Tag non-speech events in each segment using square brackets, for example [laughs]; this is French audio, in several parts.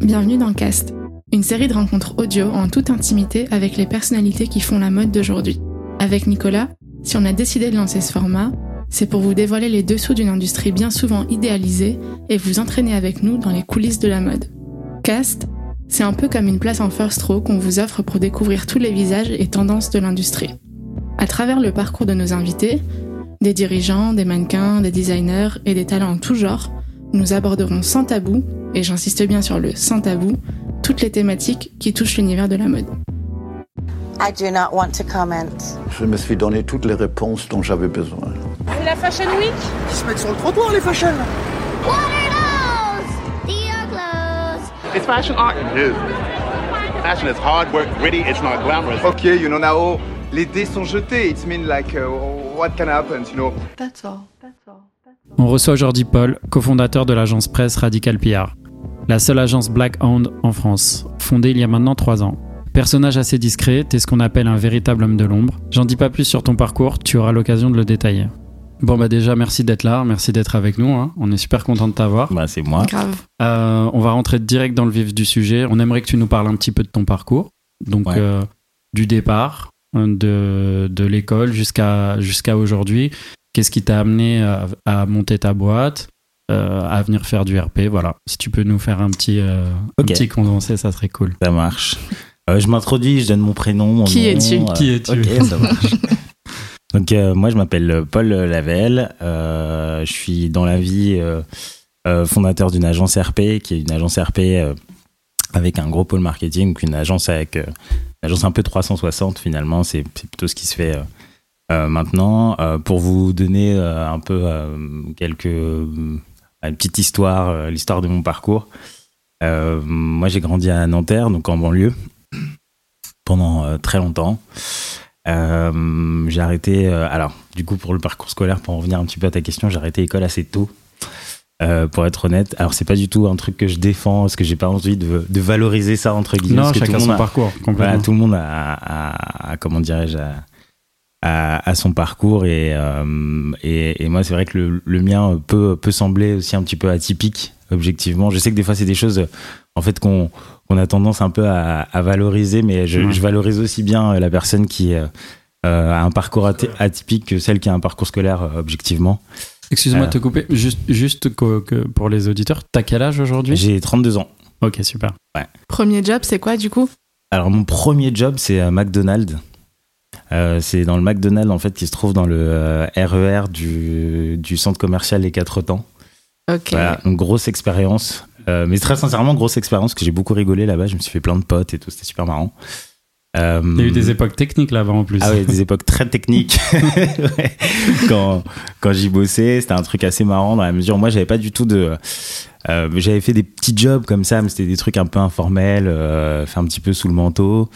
Bienvenue dans Cast, une série de rencontres audio en toute intimité avec les personnalités qui font la mode d'aujourd'hui. Avec Nicolas, si on a décidé de lancer ce format, c'est pour vous dévoiler les dessous d'une industrie bien souvent idéalisée et vous entraîner avec nous dans les coulisses de la mode. Cast, c'est un peu comme une place en first row qu'on vous offre pour découvrir tous les visages et tendances de l'industrie. À travers le parcours de nos invités, des dirigeants, des mannequins, des designers et des talents en tout genre, nous aborderons sans tabou, et j'insiste bien sur le sans tabou, toutes les thématiques qui touchent l'univers de la mode. I do not want to comment. Je me suis donné toutes les réponses dont j'avais besoin. Et la Fashion Week? Ils se mettent sur le trottoir, les fashion What are those? Dior clothes. It's fashion art. It is. Fashion is hard work, gritty, it's not glamorous. Ok, you know now, les dés sont jetés. It's mean like, uh, what can happen, you know? That's all. On reçoit aujourd'hui Paul, cofondateur de l'agence presse Radical PR, la seule agence Black Owned en France, fondée il y a maintenant trois ans. Personnage assez discret, t'es ce qu'on appelle un véritable homme de l'ombre. J'en dis pas plus sur ton parcours, tu auras l'occasion de le détailler. Bon bah déjà merci d'être là, merci d'être avec nous, hein. on est super content de t'avoir. Bah, c'est moi. Grave. Euh, on va rentrer direct dans le vif du sujet. On aimerait que tu nous parles un petit peu de ton parcours, donc Ouais. euh, du départ, euh, de, de l'école jusqu'à jusqu'à aujourd'hui. Qu'est-ce qui t'a amené à, à monter ta boîte, euh, à venir faire du RP Voilà, si tu peux nous faire un petit, euh, un petit condensé, ça serait cool. Ça marche. Euh, je m'introduis, je donne mon prénom. Mon Qui es-tu euh, Qui es-tu Ok, ça marche. [laughs] Donc, euh, moi, je m'appelle Paul Lavelle. Euh, je suis dans la vie euh, euh, fondateur d'une agence RP, qui est une agence RP euh, avec un gros pôle marketing, donc une agence avec euh, une agence un peu 360 finalement. C'est plutôt ce qui se fait maintenant. Euh, pour vous donner euh, un peu euh, quelques une petite histoire, euh, l'histoire de mon parcours. Euh, moi, j'ai grandi à Nanterre, donc en banlieue, pendant euh, très longtemps. Euh, j'ai arrêté. euh, alors, du coup, pour le parcours scolaire, pour en revenir un petit peu à ta question, j'ai arrêté l'école assez tôt. euh, pour être honnête, alors c'est pas du tout un truc que je défends, parce que j'ai pas envie de, de valoriser ça entre guillemets. Non, parce que tout chacun monde son a- parcours, complètement. voilà, tout le monde a, a- a- comment dirais-je, a, a son parcours et, euh, et, et moi c'est vrai que le, le mien peut, peut sembler aussi un petit peu atypique objectivement. Je sais que des fois c'est des choses en fait qu'on qu'on a tendance un peu à, à valoriser, mais je, Ouais. je valorise aussi bien la personne qui euh, euh, a un parcours aty- atypique que celle qui a un parcours scolaire euh, objectivement. Excuse-moi de Euh. te couper, juste, juste que, que pour les auditeurs, t'as quel âge aujourd'hui? J'ai 32 ans. Ok, super. Premier job, c'est quoi du coup? Alors mon premier job c'est à McDonald's. Euh, c'est dans le McDonald's en fait qui se trouve dans le euh, RER du, du centre commercial Les Quatre Temps. Ok. Voilà, une grosse expérience. Euh, mais très sincèrement, grosse expérience, que j'ai beaucoup rigolé là-bas. Je me suis fait plein de potes et tout, c'était super marrant. Euh, Il y a eu des époques techniques là-bas en plus. ah ouais, des époques très techniques. [laughs] Ouais. Quand, quand j'y bossais, c'était un truc assez marrant dans la mesure où moi, j'avais pas du tout de. euh, j'avais fait des petits jobs comme ça, mais c'était des trucs un peu informels, euh, fait un petit peu sous le manteau.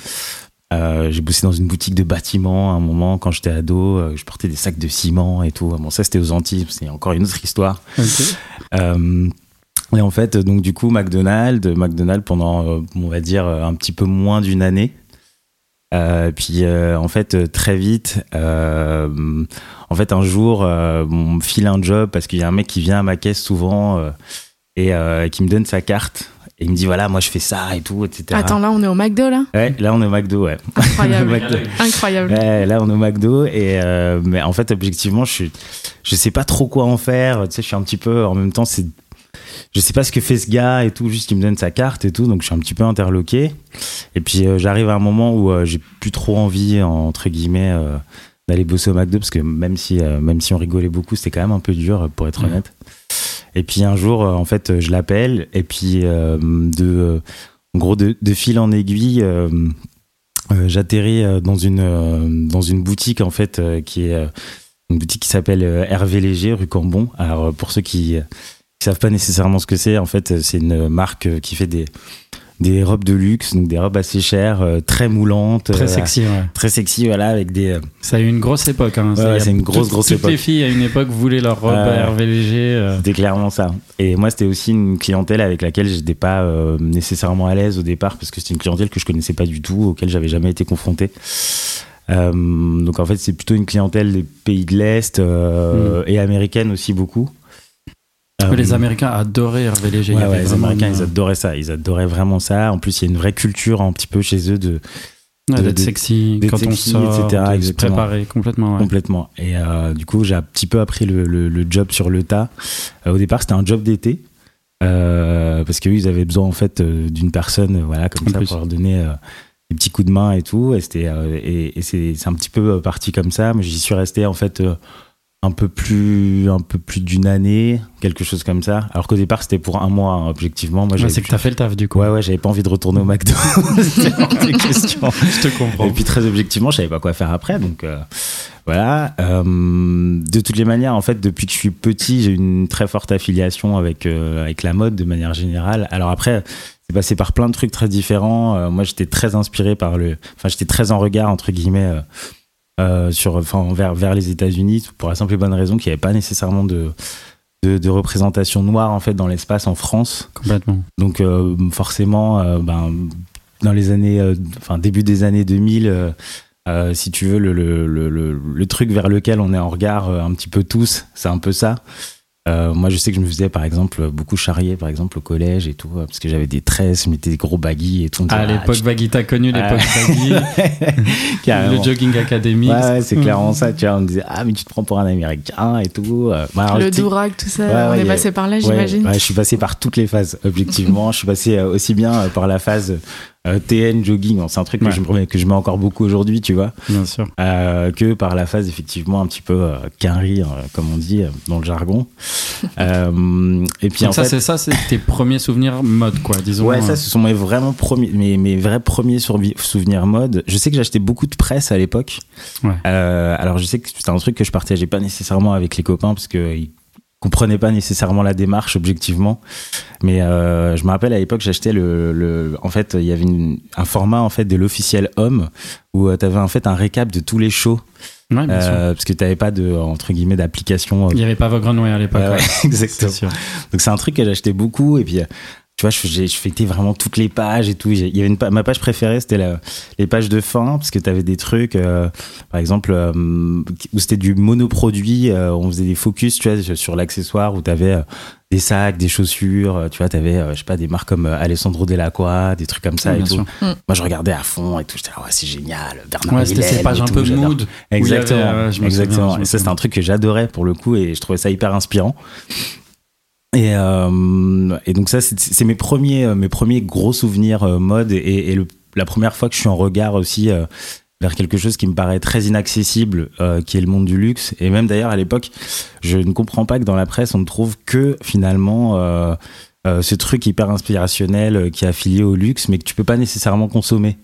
Euh, j'ai bossé dans une boutique de bâtiment à un moment quand j'étais ado. euh, je portais des sacs de ciment et tout. Bon, ça, c'était aux Antilles, c'est encore une autre histoire. Euh, et en fait, donc du coup, McDonald's, McDonald's pendant, on va dire, un petit peu moins d'une année. Puis en fait, très vite, en fait, un jour, on me file un job parce qu'il y a un mec qui vient à ma caisse souvent et qui me donne sa carte. Et il me dit, voilà, moi je fais ça et tout, etc. Attends, là, on est au McDo, là? Ouais, là on est au McDo, ouais. Incroyable. [laughs] McDo. Incroyable. Ouais, là on est au McDo et euh, mais en fait objectivement je suis je sais pas trop quoi en faire tu sais je suis un petit peu en même temps c'est je sais pas ce que fait ce gars et tout juste il me donne sa carte et tout donc je suis un petit peu interloqué et puis euh, j'arrive à un moment où euh, j'ai plus trop envie entre guillemets euh, d'aller bosser au McDo parce que même si même si on rigolait beaucoup c'était quand même un peu dur pour être Mhm. honnête et puis un jour euh, en fait je l'appelle et puis euh, de euh, en gros de, fil en aiguille euh, euh, j'atterris euh, dans une euh, dans une boutique en fait euh, qui est euh, une boutique qui s'appelle euh, Hervé Léger rue Cambon. Alors euh, pour ceux qui, euh, qui savent pas nécessairement ce que c'est, en fait euh, c'est une marque euh, qui fait des des robes de luxe, donc des robes assez chères, euh, très moulantes, Très euh, sexy, ouais. très sexy, voilà, avec des euh, Ça a eu une grosse époque. Hein. Ouais, c'est une grosse, toutes- grosse toutes époque. les filles à une époque voulaient leur robe Ouais. à Hervé Léger. euh. C'était clairement ça. Et moi, c'était aussi une clientèle avec laquelle je n'étais pas euh, nécessairement à l'aise au départ, parce que c'était une clientèle que je connaissais pas du tout, auquel j'avais jamais été confronté. Euh, donc en fait, c'est plutôt une clientèle des pays de l'Est euh, et américaine aussi beaucoup. Euh, Les Américains adoraient Hervé Léger. Ouais, les Américains, ils adoraient ça. Ils adoraient vraiment ça. En plus, il y a une vraie culture un petit peu chez eux de Ouais, d'être sexy quand sexy, on sort, etc., de se préparer complètement. complètement. Et euh, du coup, j'ai un petit peu appris le, le- le job sur le tas. Euh, au départ, c'était un job d'été. euh, parce qu'eux, ils avaient besoin en fait d'une personne, voilà, comme En ça, plus. pour leur donner des petits coups de main et tout. Et c'était et, et c'est un petit peu parti comme ça. Mais j'y suis resté en fait un peu plus un peu plus d'une année, quelque chose comme ça. Alors qu'au départ, c'était pour un mois, hein, objectivement. Moi, Ouais, c'est que t'as fait le taf du coup. Ouais, ouais, j'avais pas envie de retourner au McDo. [laughs] C'était hors de question. Je te comprends. Et puis très objectivement, je savais pas quoi faire après, donc euh, voilà. Euh, de toutes les manières, en fait, depuis que je suis petit, j'ai une très forte affiliation avec euh, avec la mode de manière générale. Alors après, c'est passé par plein de trucs très différents. Euh, moi, j'étais très inspiré par le, enfin, j'étais très en regard entre guillemets. Euh, sur, enfin, vers, vers les États-Unis pour la simple et bonne raison qu'il n'y avait pas nécessairement de, de, de représentation noire en fait dans l'espace en France. Complètement. Donc euh, forcément, euh, ben, dans les années, euh, enfin début des années 2000, euh, euh, si tu veux, le, le, le, le, truc vers lequel on est en regard un petit peu tous, c'est un peu ça. Euh, moi, je sais que je me faisais par exemple beaucoup charrier, par exemple au collège et tout, euh, parce que j'avais des tresses, je mettais des gros baguilles et tout. Disait, l'époque tu- Baggy, t'as connu l'époque Ah. Baggy, [laughs] le Jogging Academy. Ouais, ouais, c'est clairement ça. Tu vois, on me disait ah mais tu te prends pour un américain et tout. Euh, bah, alors, Le durag, tout ça, Ouais, on est a- passé par là, j'imagine. ouais, je suis passé par toutes les phases, objectivement. je suis passé euh, aussi bien euh, par la phase euh, TN jogging, Bon, c'est un truc que, je, me- que je mets encore beaucoup aujourd'hui, tu vois, Bien sûr. euh, que par la phase effectivement un petit peu euh, quinri, euh, comme on dit dans le jargon. [laughs] Et puis Donc en ça, fait, c'est ça, c'est tes premiers souvenirs mode, quoi, disons. Ouais, ça, ce sont mes vraiment premiers, mes, mes vrais premiers souvenirs mode. Je sais que j'achetais beaucoup de presse à l'époque. Ouais. Alors, je sais que c'était un truc que je partageais pas nécessairement avec les copains parce que ils comprenaient pas nécessairement la démarche objectivement. Mais euh, je me rappelle à l'époque, j'achetais le, le, en fait, il y avait une- un format en fait de l'officiel homme où tu avais en fait un récap de tous les shows Ouais, bien sûr. euh, parce que t'avais pas de entre guillemets d'application. euh, Il n'y avait pas Vogue Runway à l'époque. ouais, ouais. [laughs] exactement. Donc c'est un truc que j'achetais beaucoup et puis euh, tu vois je, fêtais vraiment toutes les pages et tout. Il y avait une ma page préférée c'était les pages de fin parce que tu avais des trucs euh, par exemple euh, où c'était du monoproduit, euh, on faisait des focus tu vois sur l'accessoire où tu avais des sacs, des chaussures, euh, tu vois, tu avais je sais pas des marques comme euh, Alessandro Dellacqua, des trucs comme ça et tout. Mm. Moi je regardais à fond et tout, j'étais là ouais, c'est génial, Bernard Ouais, c'était ces pages un peu mood. avait, Exactement, euh, exactement. et ça, c'est un truc que j'adorais pour le coup et je trouvais ça hyper inspirant. Et, euh, et donc ça, c'est mes premiers, euh, mes premiers gros souvenirs euh, mode et, et le- la première fois que je suis en regard aussi euh, vers quelque chose qui me paraît très inaccessible, euh, qui est le monde du luxe. Et même d'ailleurs à l'époque, je ne comprends pas que dans la presse on ne trouve que finalement euh, euh, ce truc hyper inspirationnel qui est affilié au luxe, mais que tu peux pas nécessairement consommer.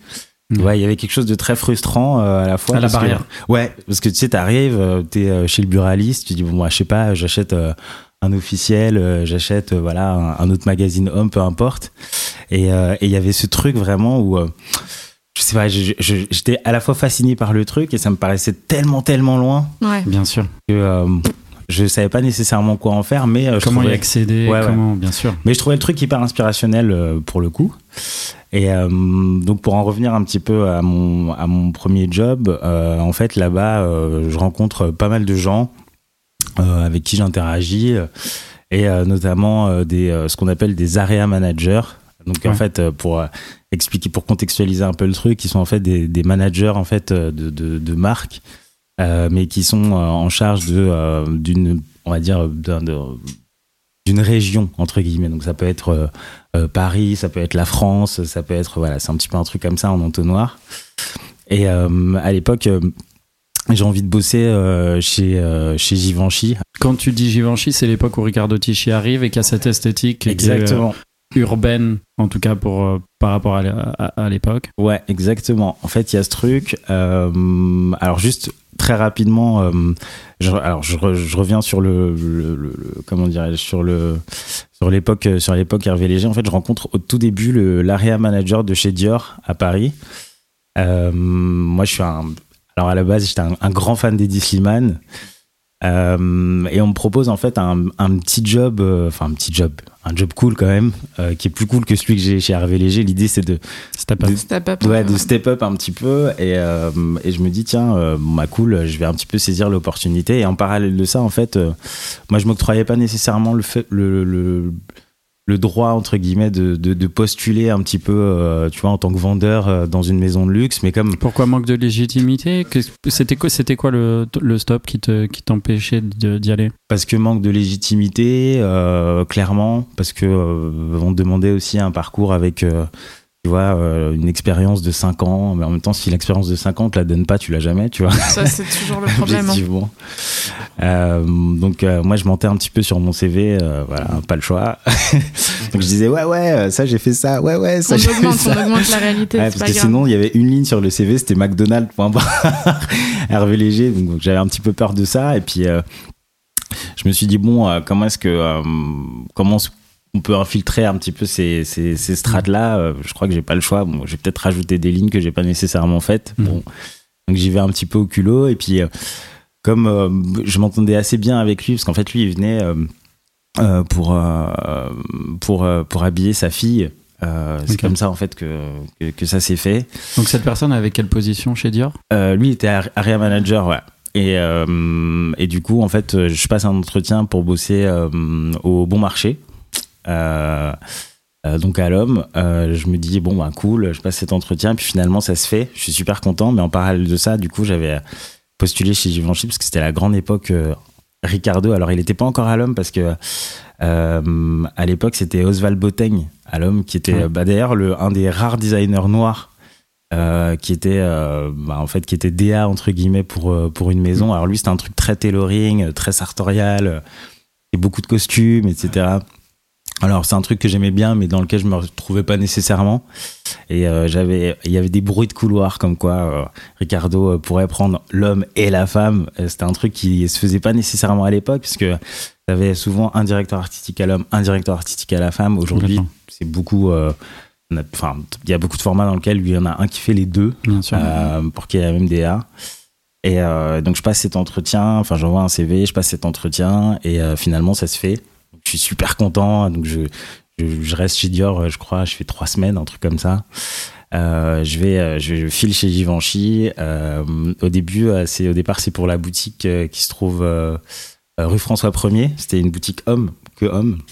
Mhm. Ouais, il y avait quelque chose de très frustrant euh, à la fois. À la que- barrière. Ouais, parce que tu sais, t'arrives, euh, t'es chez le buraliste, tu dis bon, moi, je sais pas, j'achète euh, un officiel, euh, j'achète euh, voilà un, un autre magazine homme, peu importe. Et euh, et il y avait ce truc vraiment où euh, je sais pas, j'étais à la fois fasciné par le truc et ça me paraissait tellement tellement loin Ouais. Bien sûr. que euh, je savais pas nécessairement quoi en faire, mais euh, je Comment y trouvais- accéder Ouais, ouais. Comment, bien sûr. mais je trouvais le truc hyper inspirationnel euh, pour le coup. Et euh, donc pour en revenir un petit peu à mon, à mon premier job, euh, en fait là-bas, euh, je rencontre pas mal de gens avec qui j'interagis euh, et euh, notamment euh, des, euh, ce qu'on appelle des area managers. Donc en Ouais. fait, euh, pour euh, expliquer, pour contextualiser un peu le truc, ils sont en fait des, des managers en fait euh, de, de, de marques, euh, mais qui sont euh, en charge de euh, d'une, on va dire, d'une région entre guillemets. Donc ça peut être euh, euh, Paris, ça peut être la France, ça peut être voilà, c'est un petit peu un truc comme ça en entonnoir. Et euh, à l'époque, euh, j'ai envie de bosser euh, chez euh, chez Givenchy. Quand tu dis Givenchy, c'est l'époque où Ricardo Tisci arrive et qui a cette esthétique qui est, Exactement. euh, urbaine, en tout cas pour, par rapport à, l'é- à- à l'époque. Ouais, exactement. En fait, il y a ce truc. alors juste très rapidement, je, alors je, re- je reviens sur le, le- le- le- comment dirais-je sur le sur l'époque sur l'époque Hervé Léger. En fait, je rencontre au tout début l'area manager de chez Dior à Paris. Euh, moi, je suis un alors à la base, j'étais un, un grand fan d'Eddie Slimane. Euh, et on me propose en fait un, un petit job, euh, enfin un petit job, un job cool quand même, euh, qui est plus cool que celui que j'ai chez Hervé Léger. L'idée c'est de Step up. de- Step up. Ouais, de step up un petit peu et, euh, et je me dis tiens euh, bah cool je vais un petit peu saisir l'opportunité et en parallèle de ça en fait euh, moi je m'octroyais pas nécessairement le fait le, le, le droit entre guillemets de, de, de postuler un petit peu euh, tu vois en tant que vendeur euh, dans une maison de luxe mais comme Pourquoi manque de légitimité? C'était quoi, c'était quoi le, le stop qui te qui t'empêchait d'y aller? Parce que manque de légitimité euh, clairement parce que on demandait aussi un parcours avec tu vois euh, une expérience de 5 ans mais en même temps si l'expérience de 5 ans te la donne pas tu l'as jamais tu vois Ça, c'est toujours le problème. hein. Objectivement. Euh, donc euh, moi je mentais un petit peu sur mon CV, voilà, pas le choix. [laughs] donc je disais ouais ouais, ça j'ai fait ça, ouais ouais, ça j'ai fait augmente, ça. on augmente la réalité, Ouais, parce pas que grave. sinon il y avait une ligne sur le CV, c'était McDonald's. point barre, [laughs] Hervé Léger, donc, donc, j'avais un petit peu peur de ça et puis je me suis dit bon euh, comment est-ce que euh, comment on peut infiltrer un petit peu ces, ces, ces strates là je crois que j'ai pas le choix. Bon je vais peut-être rajouter des lignes que j'ai pas nécessairement faites. Mhm. bon. Donc j'y vais un petit peu au culot. Et puis euh, comme euh, je m'entendais assez bien avec lui parce qu'en fait lui il venait euh, euh, pour euh, pour euh, pour habiller sa fille. Euh, c'est comme ça en fait que, que, que ça s'est fait. Donc cette personne avait quelle position chez Dior? Euh, lui était ar- area manager, ouais. Et, euh, et du coup, en fait, euh, je passe un entretien pour bosser euh, au bon marché. Euh, euh, donc à l'homme, euh, je me dis bon bah cool, je passe cet entretien, puis finalement ça se fait. Je suis super content, mais en parallèle de ça, du coup, j'avais postulé chez Givenchy parce que c'était la grande époque Ricardo. Alors il n'était pas encore à l'homme parce que euh, à l'époque c'était Oswald Boteigne à l'homme qui était bah, d'ailleurs le un des rares designers noirs euh, qui était euh, bah, en fait qui était DA entre guillemets pour pour une maison. Alors lui c'était un truc très tailoring, très sartorial, et beaucoup de costumes, etc. Alors c'est un truc que j'aimais bien, mais dans lequel je me retrouvais pas nécessairement. Et euh, j'avais, il y avait des bruits de couloir comme quoi euh, Ricardo euh, pourrait prendre l'homme et la femme. C'était un truc qui se faisait pas nécessairement à l'époque, puisque avait souvent un directeur artistique à l'homme, un directeur artistique à la femme. Aujourd'hui, c'est beaucoup. euh, Enfin, il y a beaucoup de formats dans lesquels il y en a un qui fait les deux Bien sûr. pour qu'il y ait la même DA. Et donc je passe cet entretien, enfin j'envoie un CV, je passe cet entretien et finalement ça se fait. Je suis super content, donc je, reste chez Dior, euh, je crois, je fais trois semaines, un truc comme ça. Euh, je vais, euh, je, file chez Givenchy. Au début, c'est au départ c'est pour la boutique qui se trouve rue François 1er. C'était une boutique homme que homme.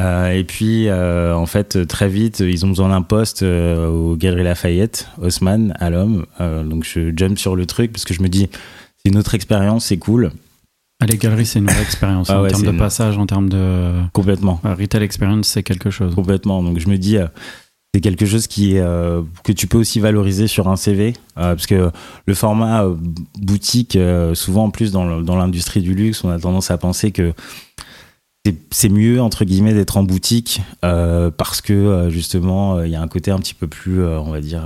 Et puis, en fait, très vite, ils ont besoin d'un poste au Galeries Lafayette, Haussmann, à l'homme. Donc, je jump sur le truc parce que je me dis, c'est une autre expérience, c'est cool. Ah, les galeries, c'est une vraie expérience. Ah en ouais, termes de une- passage, en termes de Complètement. euh, retail experience, c'est quelque chose. Complètement. Donc, je me dis, euh, c'est quelque chose qui, euh, que tu peux aussi valoriser sur un CV. euh, parce que le format euh, boutique, souvent en plus dans l'industrie du luxe, on a tendance à penser que c'est- mieux, entre guillemets, d'être en boutique parce que justement, il y a un côté un petit peu plus, on va dire,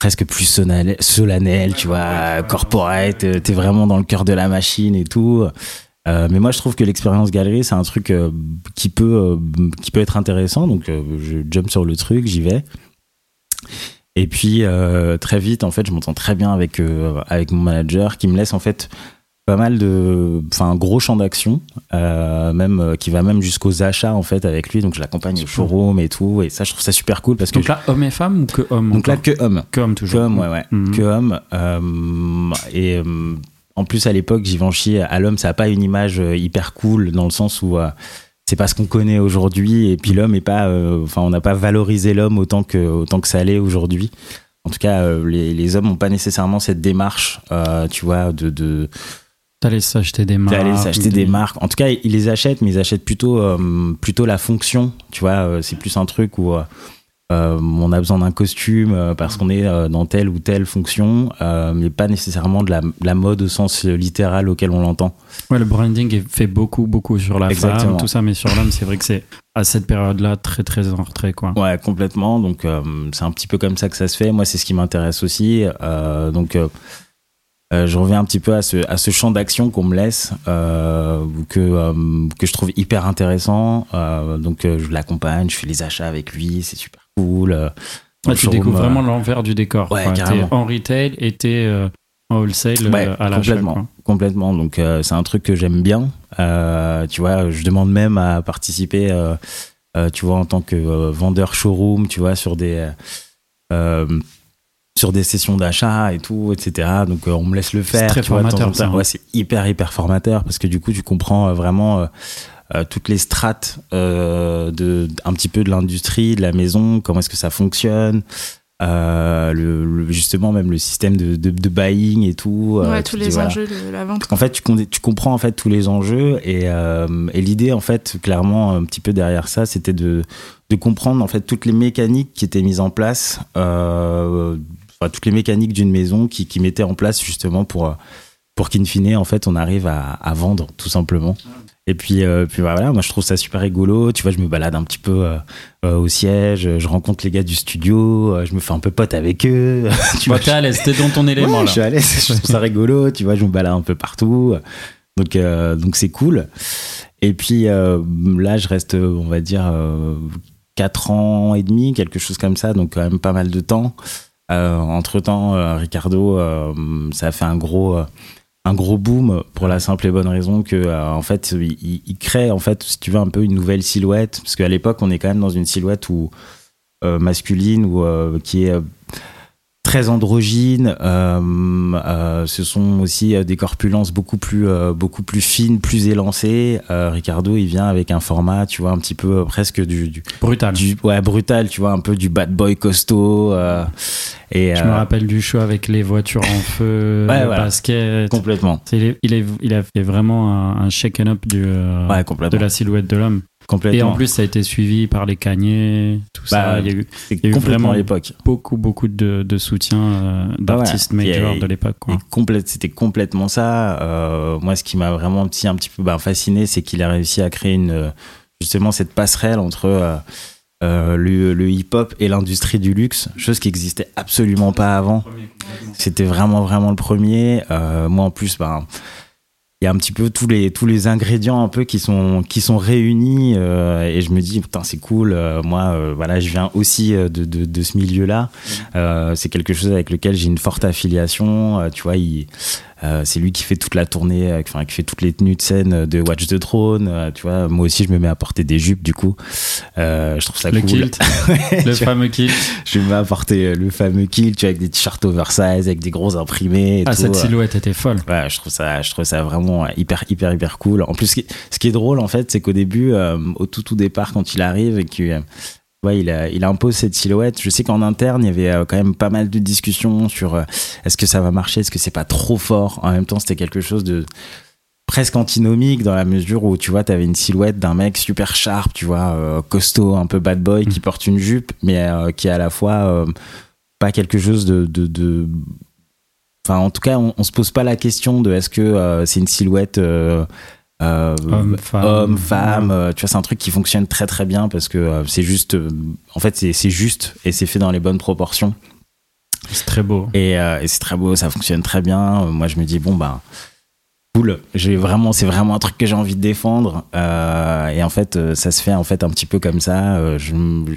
presque plus solennel, tu vois, corporate, euh, t'es vraiment dans le cœur de la machine et tout. Euh, mais moi, je trouve que l'expérience galerie, c'est un truc euh, qui peut qui peut être intéressant. Donc, je jump sur le truc, j'y vais. Et puis très vite, en fait, je m'entends très bien avec avec mon manager, qui me laisse en fait pas mal de, enfin, un gros champ d'action, euh, même euh, qui va même jusqu'aux achats en fait avec lui. Donc, je l'accompagne au showroom et tout. Et ça, je trouve ça super cool parce que Donc là, homme et femme ou que homme donc là que homme. que homme Que toujours. homme, ouais, ouais. Mhm. Que homme. euh, et en plus, à l'époque, Givenchy, à l'homme, ça n'a pas une image hyper cool dans le sens où c'est pas ce qu'on connaît aujourd'hui. Et puis l'homme est pas. Enfin, on n'a pas valorisé l'homme autant que, autant que ça l'est aujourd'hui. En tout cas, les, les hommes n'ont pas nécessairement cette démarche, tu vois, de, de, D'aller s'acheter des marques. d'aller s'acheter des marques. En tout cas, ils les achètent, mais ils achètent plutôt, euh, plutôt la fonction. Tu vois, euh, c'est plus un truc où euh, on a besoin d'un costume parce qu'on est dans telle ou telle fonction, euh, mais pas nécessairement de la, de la mode au sens littéral auquel on l'entend. Ouais, le branding est fait beaucoup, beaucoup sur la Exactement. femme, tout ça, mais sur l'homme, c'est vrai que c'est à cette période-là très, très en retrait, quoi. Ouais, complètement. Donc, c'est un petit peu comme ça que ça se fait. Moi, c'est ce qui m'intéresse aussi. Donc, euh, je reviens un petit peu à ce, à ce champ d'action qu'on me laisse, euh, que, euh, que je trouve hyper intéressant. Donc, je l'accompagne, je fais les achats avec lui, c'est super cool. Ah, tu découvres vraiment l'envers du décor. Ouais. T'es en retail et t'es en wholesale Ouais, à l'achat. complètement, quoi. complètement. Donc c'est un truc que j'aime bien. Tu vois, je demande même à participer, tu vois, en tant que vendeur showroom, tu vois, sur des sur des sessions d'achat et tout, etc. Donc euh, on me laisse le faire. très temps en formateur, hein. Ouais, c'est hyper hyper formateur parce que du coup tu comprends euh, vraiment. euh, toutes les strates euh, de un petit peu de l'industrie de la maison comment est-ce que ça fonctionne euh, le, le- justement même le système de, de, de buying et tout euh, Ouais, tous dis, les voilà. enjeux de la vente. En fait, tu, tu comprends en fait tous les enjeux et, euh, et l'idée en fait clairement un petit peu derrière ça, c'était de, de comprendre en fait toutes les mécaniques qui étaient mises en place, euh, enfin, toutes les mécaniques d'une maison qui, qui mettaient en place justement pour pour qu'in fine en fait on arrive à, à vendre tout simplement. Et puis, euh, puis voilà, moi je trouve ça super rigolo. Tu vois, je me balade un petit peu euh, euh, au siège, je rencontre les gars du studio, je me fais un peu pote avec eux. [laughs] tu vois, t'es à l'aise, t'es dans ton élément Ouais, là. je suis à l'aise, je trouve ça [laughs] rigolo, tu vois, je me balade un peu partout. Donc, donc c'est cool. Et puis là, je reste, on va dire, euh, 4 ans et demi, quelque chose comme ça, donc quand même pas mal de temps. Euh, entre temps, Ricardo, euh, ça a fait un gros, un gros boom pour la simple et bonne raison que, euh, en fait, il, crée, en fait, si tu veux, un peu une nouvelle silhouette, parce qu'à l'époque, on est quand même dans une silhouette où euh, masculine ou euh, qui est très androgyne. euh, euh, ce sont aussi euh, des corpulences beaucoup plus, beaucoup plus fines, plus élancées. Ricardo, il vient avec un format, tu vois, un petit peu presque du, du, Brutal. du- ouais, brutal, tu vois, un peu du bad boy costaud. et Je me rappelle du show avec les voitures en feu, [laughs] Ouais, le voilà. basket. complètement, est- il, est- il a fait vraiment un, un shaken up du, ouais, de la silhouette de l'homme. Complètement. Et en plus, ça a été suivi par les Kanye, tout Bah, ça. Il y a eu y a eu complètement vraiment à l'époque. beaucoup, beaucoup de, de soutien euh, d'artistes Ah ouais. majors Et- de l'époque. complète- C'était complètement ça. Euh, moi, ce qui m'a vraiment petit, un petit peu bah, fasciné, c'est qu'il a réussi à créer une, justement cette passerelle entre euh, euh, le, le hip-hop et l'industrie du luxe, chose qui existait absolument pas avant. C'était vraiment, vraiment le premier. Euh, moi, en plus, ben, il y a un petit peu tous les tous les ingrédients un peu qui sont qui sont réunis euh, et je me dis putain c'est cool euh, moi euh, voilà je viens aussi euh, de, de, de ce milieu là euh, c'est quelque chose avec lequel j'ai une forte affiliation euh, tu vois il euh, c'est lui qui fait toute la tournée enfin qui fait toutes les tenues de scène de Watch the Throne euh, tu vois moi aussi je me mets à porter des jupes du coup Euh, je trouve ça Le cool kilt, [laughs] Ouais, le fameux kilt. je me mets à porter euh, le fameux kilt tu vois avec des t-shirts oversize avec des gros imprimés et Ah, tout, cette euh. silhouette était folle. Ouais, je trouve ça, je trouve ça vraiment hyper, hyper, hyper cool. En plus, ce qui, ce qui est drôle, en fait, c'est qu'au début, euh, au tout, tout départ, quand il arrive et euh, ouais, il, a- il impose cette silhouette. Je sais qu'en interne, il y avait euh, quand même pas mal de discussions sur euh, est-ce que ça va marcher, est-ce que c'est pas trop fort. En même temps, c'était quelque chose de presque antinomique dans la mesure où tu vois t'avais une silhouette d'un mec super sharp tu vois euh, costaud un peu bad boy qui porte une jupe mais euh, qui est à la fois pas quelque chose de, de, de- Enfin, en tout cas, on, on se pose pas la question de est-ce que c'est une silhouette euh, Homme, femme. homme, femme, euh, tu vois, c'est un truc qui fonctionne très très bien parce que euh, c'est juste, en fait, c'est juste et c'est fait dans les bonnes proportions C'est très beau. et, et c'est très beau, ça fonctionne très bien. Moi, je me dis bon bah cool, j'ai vraiment, c'est vraiment un truc que j'ai envie de défendre et en fait, ça se fait en fait un petit peu comme ça.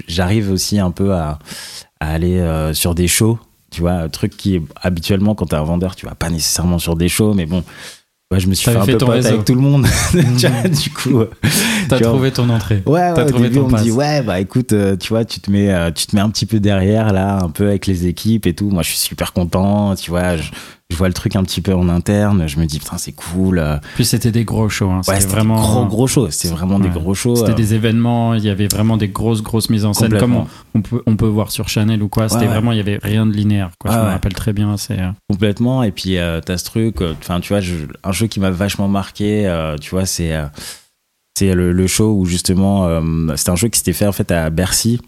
J'arrive aussi un peu à, à aller sur des shows, tu vois, un truc qui habituellement quand t'es un vendeur, tu vas pas nécessairement sur des shows, mais bon. Ouais, je me suis fait un fait peu ton pote réseau. avec tout le monde. [laughs] Vois, du coup, euh, T'as trouvé ton entrée. Ouais, ouais, au trouvé début, ton on me dit, ouais, bah écoute, euh, tu vois, tu te, mets, euh, tu te mets un petit peu derrière, là, un peu avec les équipes et tout. Moi, je suis super content, tu vois, je, je vois le truc un petit peu en interne. Je me dis, putain, c'est cool. euh, Puis c'était des gros shows. hein. Ouais, C'était vraiment des gros, gros shows. C'était vraiment des gros shows. C'était euh, des événements, il y avait vraiment des grosses, grosses mises en scène, comme on, on peut, on peut voir sur Chanel ou quoi. C'était Ouais, vraiment, il y avait rien de linéaire. Quoi. Je me rappelle très bien. C'est euh, Complètement. Et puis, euh, t'as ce truc, enfin, tu vois, je- un jeu qui m'a vachement marqué, euh, tu vois, c'est c'est le, le show où justement, c'était un jeu qui s'était fait en fait à Bercy.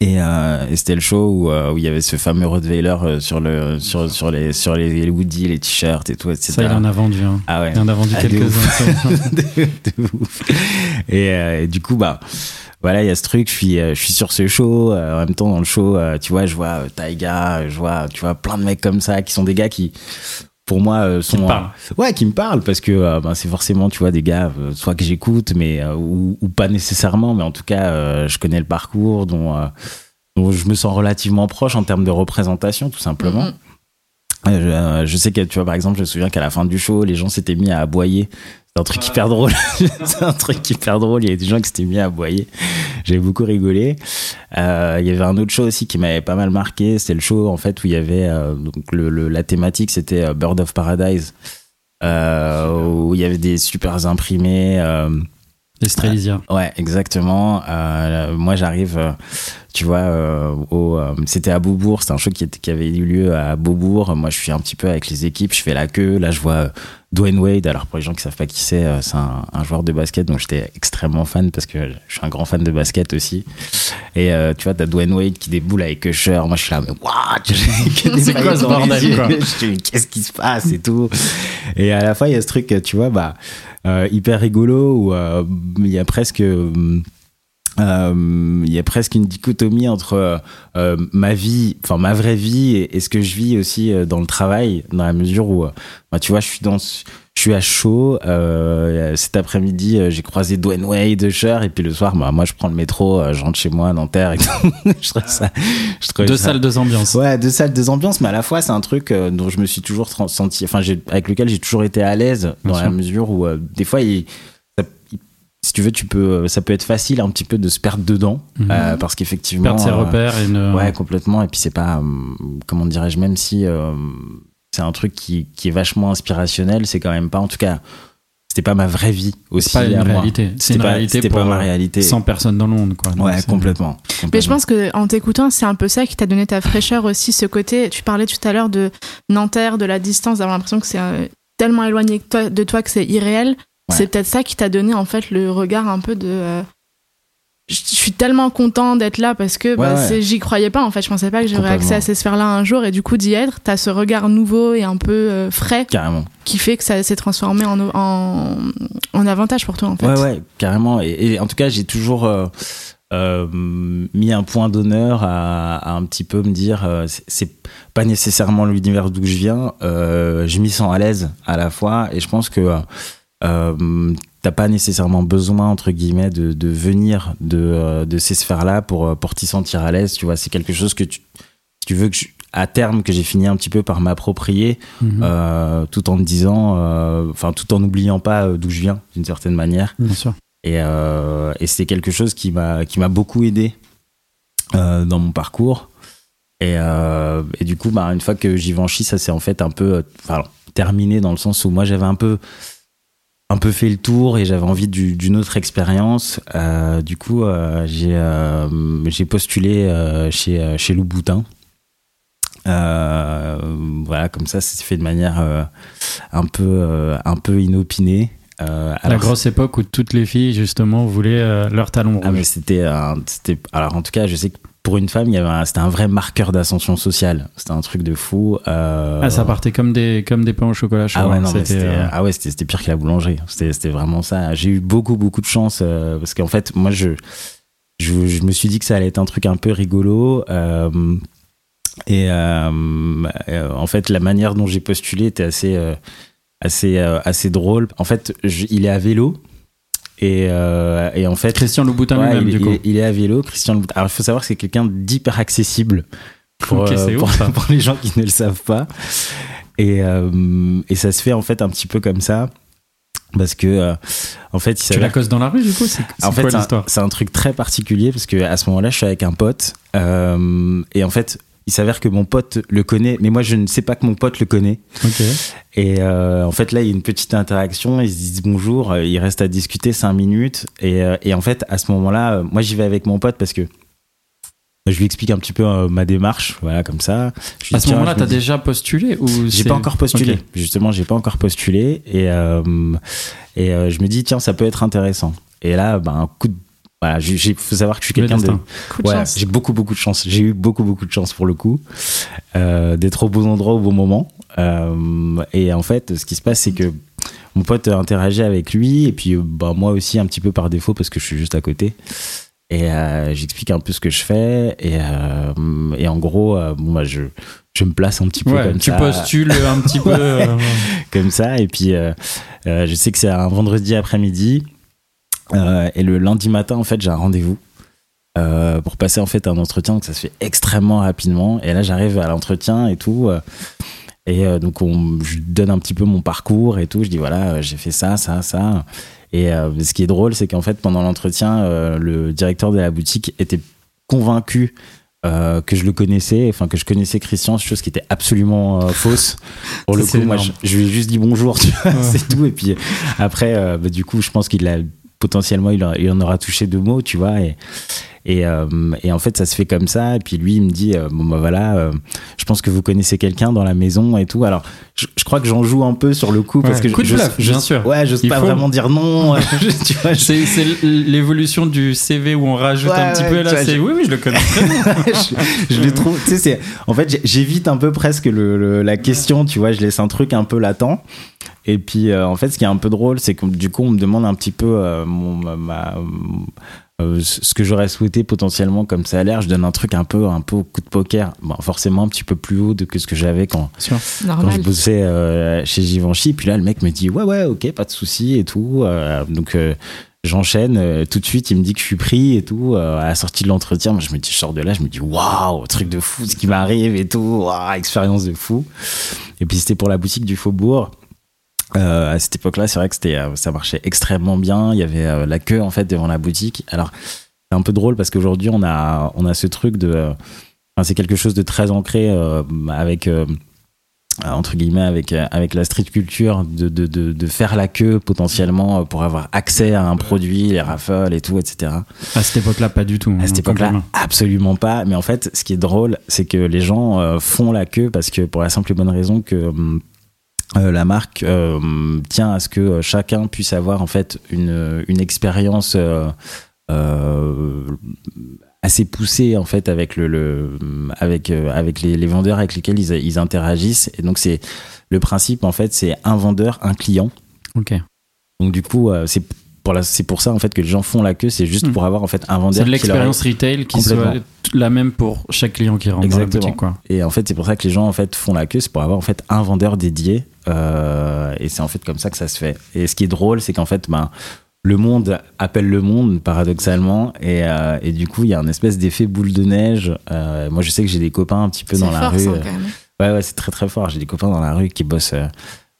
Et, euh, et c'était le show où, euh, où il y avait ce fameux Rottweiler euh, sur, le, sur, sur, les, sur les, les hoodies, les t-shirts et tout, etc. ça, il en a vendu. hein. Ah ouais. Il en a vendu Ah, quelques-uns. [laughs] de, de ouf. Et, euh, et du coup, bah, voilà, il y a ce truc. Je suis, euh, je suis sur ce show. euh, en même temps, dans le show, euh, tu vois, je vois euh, Taiga, je vois, tu vois, plein de mecs comme ça qui sont des gars qui, pour moi, euh, sont. Qui ouais, qui me parlent parce que euh, ben, c'est forcément, tu vois, des gars, euh, soit que j'écoute, mais euh, ou, ou pas nécessairement, mais en tout cas, euh, je connais le parcours, dont, euh, dont je me sens relativement proche en termes de représentation, tout simplement. Mhm. Euh, je, je sais que tu vois par exemple je me souviens qu'à la fin du show les gens s'étaient mis à aboyer c'est un truc hyper drôle. [laughs] C'est un truc hyper drôle. Il y avait des gens qui s'étaient mis à aboyer j'ai beaucoup rigolé. Euh, il y avait un autre show aussi qui m'avait pas mal marqué. C'était le show en fait où il y avait euh, donc le, la thématique c'était euh, Bird of Paradise. Où il y avait des super imprimés Les Strelizia. Ouais, exactement. Euh, moi, j'arrive, euh, tu vois, euh, au, c'était à Beaubourg, c'était un show qui, était- qui avait eu lieu à Beaubourg. Moi, je suis un petit peu avec les équipes, je fais la queue. Là, je vois Dwayne Wade. Alors, pour les gens qui savent pas qui c'est, c'est un, un joueur de basket dont j'étais extrêmement fan parce que je suis un grand fan de basket aussi. Et tu vois, t'as Dwayne Wade qui déboule avec Usher. Moi, je suis là, mais what? [laughs] C'est quoi ce bordel, quoi? [laughs] Je dis, mais qu'est-ce qui se passe et tout? Et à la fin, il y a ce truc, tu vois, bah, hyper rigolo où euh, il y a presque. euh, euh, il y a presque une dichotomie entre euh, euh, ma vie, enfin ma vraie vie et, ce que je vis aussi euh, dans le travail, dans la mesure où, euh, bah, tu vois, je suis dans, je suis à chaud. euh, cet après-midi, euh, j'ai croisé Dwayne Wade, Usher, et puis le soir, bah, moi, je prends le métro, euh, je rentre chez moi à Nanterre et tout. [laughs] je trouve ça. Je trouve Deux ça- salles, deux ambiances. Ouais, deux salles, deux ambiances, mais à la fois, c'est un truc dont je me suis toujours senti, enfin, avec lequel j'ai toujours été à l'aise, Bien dans la sûr. mesure où, euh, des fois, il, si tu veux, tu peux, ça peut être facile un petit peu de se perdre dedans, Mhm. euh, parce qu'effectivement. Perdre ses euh, repères et ne. Ouais, complètement. Et puis, c'est pas, euh, comment dirais-je, même si c'est un truc qui, qui est vachement inspirationnel, c'est quand même pas, en tout cas, c'était pas ma vraie vie aussi. C'est pas une réalité. C'est C'était une pas, réalité c'était pour pas ma euh, réalité. 100 personnes dans le monde, quoi. Donc, Ouais, complètement. Mais je pense que en t'écoutant, c'est un peu ça qui t'a donné ta fraîcheur aussi, ce côté. Tu parlais tout à l'heure de Nanterre, de la distance, d'avoir l'impression que c'est euh, tellement éloigné de toi que c'est irréel. Ouais. C'est peut-être ça qui t'a donné en fait le regard un peu de. euh, je suis tellement content d'être là parce que bah, Ouais, ouais. c'est- j'y croyais pas en fait. Je pensais pas que j'aurais accès à ces sphères-là un jour et du coup d'y être, t'as ce regard nouveau et un peu euh, frais Carrément. qui fait que ça s'est transformé en, en, en avantage pour toi en fait. Ouais, ouais, carrément. Et, et en tout cas, j'ai toujours euh, euh, mis un point d'honneur à, à un petit peu me dire, c'est- pas nécessairement l'univers d'où je viens. je m'y sens à l'aise à la fois, et je pense que euh, t'as pas nécessairement besoin entre guillemets de, de venir de, euh, de ces sphères-là pour euh, pour t'y sentir à l'aise. Tu vois, c'est quelque chose que tu tu veux que je- à terme que j'ai fini un petit peu par m'approprier Mhm. euh, tout en me disant, euh, enfin tout en n'oubliant pas d'où je viens d'une certaine manière. Bien sûr. Et, euh, et c'est quelque chose qui m'a qui m'a beaucoup aidé dans mon parcours. Et, et du coup, bah, une fois que Givenchy, ça s'est en fait un peu terminé dans le sens où moi j'avais un peu un peu fait le tour et j'avais envie du- d'une autre expérience. Euh, du coup, euh, j'ai euh, j'ai postulé chez chez Louboutin. Voilà, comme ça, s'est fait de manière un peu un peu inopinée. Euh, la grosse époque où toutes les filles, justement, voulaient euh, leur talon ah mais c'était alors en tout cas je sais que pour une femme c'était un vrai marqueur d'ascension sociale. C'était un truc de fou euh, Ah, ça partait comme des, comme des pains au chocolat chaud. ah ouais C'était, c'était euh, ah ouais c'était c'était pire que la boulangerie. C'était vraiment ça. J'ai eu beaucoup beaucoup de chance euh, parce qu'en fait moi je, je je me suis dit que ça allait être un truc un peu rigolo et en fait la manière dont j'ai postulé était assez assez euh, assez drôle. En fait je- il est à vélo et, euh, et en fait Christian Louboutin Ouais, lui-même, il, du coup. il- il est à vélo, Christian Louboutin. Alors, il faut savoir que c'est quelqu'un d'hyper accessible pour, euh, pour, [laughs] pour les gens qui ne le savent pas. Et, euh, et ça se fait en fait un petit peu comme ça. Parce que, en fait, il Tu s'avère la causes dans la rue, du coup C'est en fait, quoi c'est un- l'histoire? c'est un, truc très particulier parce que à ce moment-là, je suis avec un pote et en fait, il s'avère que mon pote le connaît, mais moi, je ne sais pas que mon pote le connaît. Et euh, en fait, là, il y a une petite interaction. Ils se disent bonjour. euh, Ils restent à discuter cinq minutes. Et, euh, et en fait, à ce moment-là, moi, j'y vais avec mon pote parce que je lui explique un petit peu euh, ma démarche, voilà, comme ça. Je À ce moment-là, t'as dis- déjà postulé ou j'ai pas encore postulé. Justement, j'ai pas encore postulé. Et, et je me dis, tiens, ça peut être intéressant. Et là, ben, un coup de. Voilà, j'ai- j'ai- faut savoir que je suis quelqu'un de. de Ouais, j'ai beaucoup, beaucoup de chance. J'ai eu beaucoup, beaucoup de chance pour le coup, euh, d'être au bon endroit au bon moment. Euh, et en fait, ce qui se passe, c'est que mon pote interagit avec lui, et puis bah, moi aussi un petit peu par défaut parce que je suis juste à côté. Et euh, j'explique un peu ce que je fais, et, euh, et en gros, euh, bon, bah, je, je me place un petit peu Ouais, comme tu ça postules un petit peu. Ouais. euh, [laughs] comme ça. Et puis, euh, euh, je sais que c'est un vendredi après-midi. Euh, et le lundi matin, en fait, j'ai un rendez-vous euh, pour passer en fait un entretien. Donc, ça se fait extrêmement rapidement. Et là, j'arrive à l'entretien et tout. euh, Et donc, on, je donne un petit peu mon parcours et tout. Je dis voilà, j'ai fait ça, ça, ça. Et ce qui est drôle, c'est qu'en fait, pendant l'entretien, le directeur de la boutique était convaincu euh, que je le connaissais, enfin que je connaissais Christian, chose qui était absolument euh, fausse. [laughs] Pour le coup, moi, je, je lui ai juste dit bonjour, tu vois, c'est tout. Et puis après, euh, bah, du coup, je pense qu'il a potentiellement, il, en- il en aura touché deux mots, tu vois. Et, et, euh, et en fait, ça se fait comme ça. Et puis lui, il me dit, euh, bon bah voilà, euh, je pense que vous connaissez quelqu'un dans la maison et tout. Alors, je, je crois que j'en joue un peu sur le coup parce Ouais, que coup de je, bluff, je- bien sûr. Ouais, j'ose Il pas faut. vraiment dire non. Je- [laughs] [laughs] tu vois, je- C'est l'évolution du CV où on rajoute Ouais, un petit ouais, peu. Là, vois, c'est je- oui, oui, je le connais très [laughs] bien. je, je les trouve tu sais en fait j'évite un peu presque le, le- la question tu vois je laisse un truc un peu latent et puis euh, en fait ce qui est un peu drôle c'est que du coup on me demande un petit peu euh, mon, ma, ma- euh, ce que j'aurais souhaité potentiellement comme salaire je donne un truc un peu un peu coup de poker bon, forcément un petit peu plus haut de que ce que j'avais quand quand je bossais euh, chez Givenchy, puis là le mec me dit ouais ouais ok pas de souci et tout. Euh, donc j'enchaîne tout de suite, il me dit que je suis pris et tout. À la sortie de l'entretien, moi je me dis je sors de là, je me dis waouh truc de fou ce qui m'arrive et tout, expérience de fou. Et puis c'était pour la boutique du Faubourg. Euh, à cette époque-là, c'est vrai que c'était, euh, ça marchait extrêmement bien. Il y avait euh, la queue en fait devant la boutique. Alors c'est un peu drôle parce qu'aujourd'hui on a on a ce truc de, euh, enfin, c'est quelque chose de très ancré avec entre guillemets avec avec la street culture de, de, de, de faire la queue potentiellement pour avoir accès à un produit les raffles et tout etc À cette époque-là, pas du tout. à cette hein, époque-là complètement. absolument pas mais en fait ce qui est drôle c'est que les gens font la queue parce que pour la simple et bonne raison que hum, euh, la marque euh, tient à ce que euh, chacun puisse avoir en fait une, une expérience euh, assez poussée en fait avec le, le avec avec les, les vendeurs avec lesquels ils, ils interagissent et donc c'est le principe en fait c'est un vendeur un client Ok. donc du coup c'est pour la- c'est pour ça en fait que les gens font la queue c'est juste Hmm. pour avoir en fait un vendeur C'est de l'expérience retail qui soit la même pour chaque client qui rentre dans la Exactement. boutique. Quoi. Et en fait, c'est pour ça que les gens en fait font la queue, c'est pour avoir en fait un vendeur dédié. Euh, et c'est en fait comme ça que ça se fait. Et ce qui est drôle, c'est qu'en fait, ben, le monde appelle le monde, paradoxalement. Et, euh, et du coup, il y a un espèce d'effet boule de neige. Euh, moi, je sais que j'ai des copains un petit peu dans la rue. ça, quand même. Ouais, ouais, c'est très très fort. J'ai des copains dans la rue qui bossent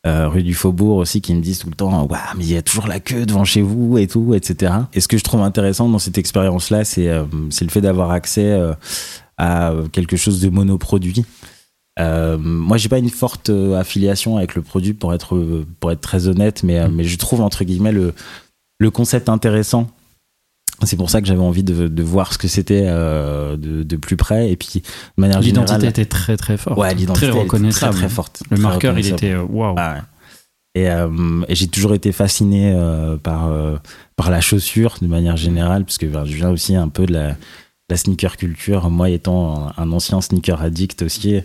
euh, rue du Faubourg aussi, qui me disent tout le temps, waouh, mais il y a toujours la queue devant chez vous et tout, etc. Et ce que je trouve intéressant dans cette expérience-là, c'est euh, c'est le fait d'avoir accès euh, à quelque chose de monoproduit. Euh, moi, j'ai pas une forte euh, affiliation avec le produit pour être euh, pour être très honnête, mais euh, mais je trouve entre guillemets le le concept intéressant. C'est pour ça que j'avais envie de, de voir ce que c'était euh, de, de plus près et puis de manière L'identité générale. était très très forte. Ouais, l'identité très reconnaissable. Très, très forte. Le Très marqueur, il était waouh. Ah ouais. Et, euh, et j'ai toujours été fasciné euh, par, euh, par la chaussure de manière générale, parce que ben, je viens aussi un peu de la, la sneaker culture, moi étant un ancien sneaker addict aussi.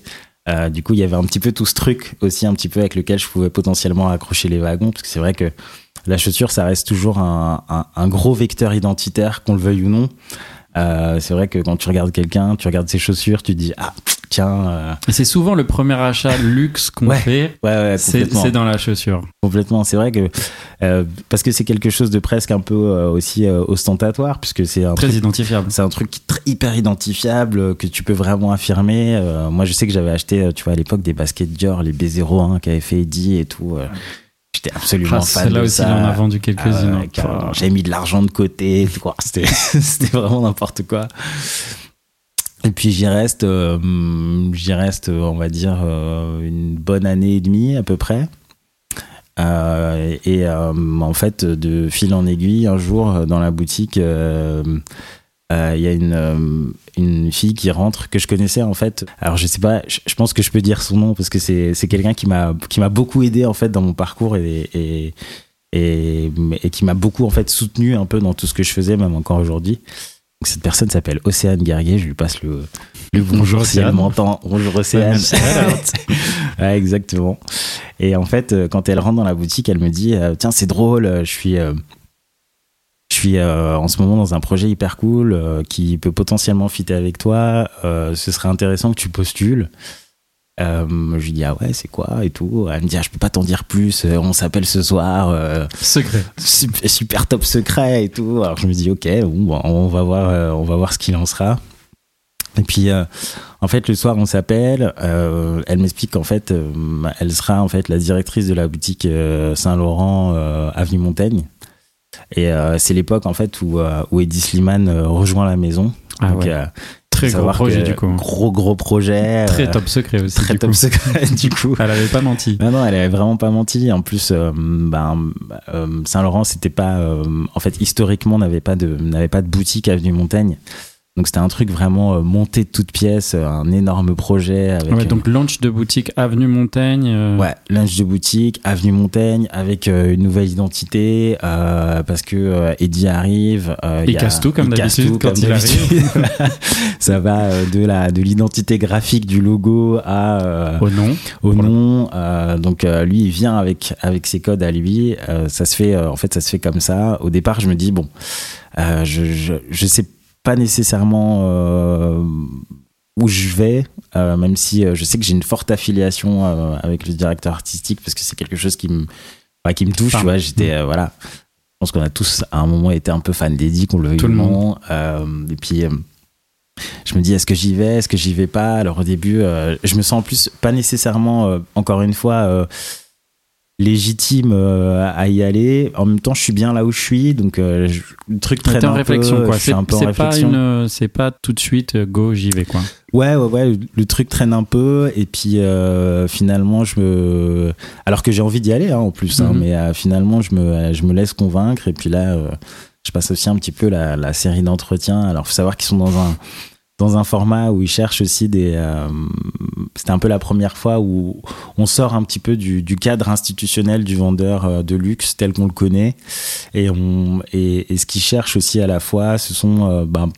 Euh, du coup, il y avait un petit peu tout ce truc aussi, un petit peu avec lequel je pouvais potentiellement accrocher les wagons, parce que c'est vrai que la chaussure, ça reste toujours un, un, un gros vecteur identitaire, qu'on le veuille ou non. Euh, c'est vrai que quand tu regardes quelqu'un, tu regardes ses chaussures, tu dis ah tiens, euh, c'est souvent le premier achat luxe qu'on Ouais. fait. ouais ouais C'est dans la chaussure. Complètement, c'est vrai que euh, parce que c'est quelque chose de presque un peu euh, aussi euh, ostentatoire, puisque c'est un Très truc, identifiable. c'est un truc très- hyper identifiable que tu peux vraiment affirmer. Moi, je sais que j'avais acheté, tu vois, à l'époque des baskets Dior, les B01 qu'avait fait Eddie et tout. J'étais absolument Ah, fan de aussi, ça. il en a vendu Ah quelques-unes. ouais, hein. J'avais mis de l'argent de côté, [laughs] [laughs] c'était vraiment n'importe quoi. Et puis j'y reste, euh, j'y reste, euh, on va dire, euh, une bonne année et demie à peu près. Et en fait, de fil en aiguille, un jour dans la boutique, il y a une, une fille qui rentre que je connaissais en fait. Alors je sais pas, je, pense que je peux dire son nom parce que c'est quelqu'un qui m'a qui m'a beaucoup aidé en fait dans mon parcours et, et et, et qui m'a beaucoup en fait soutenu un peu dans tout ce que je faisais même encore aujourd'hui. Donc, cette personne s'appelle Océane Guerrier, je lui passe le, le bonjour si elle m'entend. Bonjour Océane. [laughs] ouais, exactement. Et en fait, euh, quand elle rentre dans la boutique, elle me dit euh, Tiens, c'est drôle, euh, je suis, je suis en ce moment dans un projet hyper cool qui peut potentiellement fitter avec toi. Ce serait intéressant que tu postules. Euh, je lui dis Ah ouais, c'est quoi et tout. Elle me dit Ah, je peux pas t'en dire plus, euh, on s'appelle ce soir. euh, Secret. super, super top secret et tout. Alors je me dis ok, bon, on va voir, euh, on va voir ce qu'il en sera. Et puis, en fait, le soir, on s'appelle. elle m'explique qu'en fait, elle sera en fait la directrice de la boutique Saint-Laurent euh, avenue Montaigne. Et c'est l'époque en fait où, où Eddie Slimane euh, rejoint la maison. Ah Donc, ouais. Très gros projet du coup. Gros gros projet. Très euh, top secret aussi. Très du top coup. secret [laughs] du coup. Elle avait pas menti. Non, non, elle avait vraiment pas menti. En plus, euh, ben, euh, Saint-Laurent, c'était pas, euh, en fait, historiquement, n'avait pas de, n'avait pas de boutique avenue Montaigne. Donc c'était un truc vraiment euh, monté de toutes pièces, euh, un énorme projet avec. Ouais, euh, donc launch de boutique Avenue Montaigne. euh, Ouais, lunch de boutique, avenue Montaigne, avec euh, une nouvelle identité, euh, parce que Eddie arrive. Il casse tout, comme d'habitude, quand il d'habitude. [laughs] Ça va de la de l'identité graphique du logo à euh, Au nom. au nom. donc lui, il vient avec avec ses codes à lui. Ça se fait, en fait, ça se fait comme ça. Au départ, je me dis bon, euh, je, je je sais pas nécessairement euh, où je vais, euh, même si euh, je sais que j'ai une forte affiliation avec le directeur artistique parce que c'est quelque chose qui me enfin, qui me touche. Enfin, j'étais euh, voilà. Je pense qu'on a tous à un moment été un peu fan d'Eddie, qu'on le veuille Tout ou le. Euh, et puis je me dis est-ce que j'y vais, est-ce que j'y vais pas? Alors au début, je me sens en plus pas nécessairement, encore une fois, légitime euh, à y aller. En même temps, je suis bien là où je suis, donc euh, je- le truc T'es en un réflexion peu. quoi. C'est un peu en c'est pas réflexion. une, c'est pas tout de suite euh, go j'y vais quoi. Ouais, ouais, ouais, le truc traîne un peu, et puis euh, finalement, je me. Alors que j'ai envie d'y aller, hein, en plus, hein, Mhm. mais finalement, je me, je me laisse convaincre, et puis là, je passe aussi un petit peu la, la série d'entretiens. Alors, faut savoir qu'ils sont dans un, dans un format où ils cherchent aussi des. euh, C'était un peu la première fois où on sort un petit peu du, du cadre institutionnel du vendeur euh, de luxe tel qu'on le connaît, et, on, et, et ce qu'ils cherchent aussi à la fois, ce sont. euh, ben,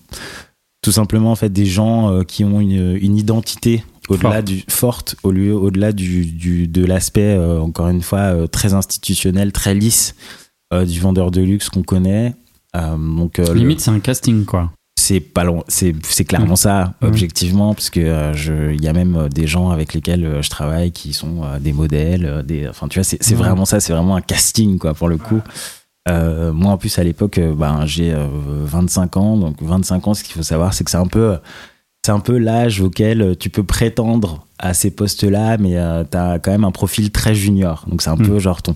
tout simplement en fait des gens euh, qui ont une, une identité au-delà Forte. du forte au lieu au-delà du, du de l'aspect encore une fois très institutionnel très lisse du vendeur de luxe qu'on connaît donc le- Limite c'est un casting quoi. C'est pas long c'est c'est clairement Mm. ça Mm. objectivement parce que euh, je il y a même euh, des gens avec lesquels euh, je travaille qui sont euh, des modèles des enfin tu vois c'est c'est Ouais. vraiment ça c'est vraiment un casting quoi pour le coup Euh, moi en plus à l'époque ben j'ai euh, 25 ans donc 25 ans ce qu'il faut savoir c'est que c'est un peu c'est un peu l'âge auquel tu peux prétendre à ces postes-là, mais euh, tu as quand même un profil très junior. Donc c'est un Mm. peu genre ton,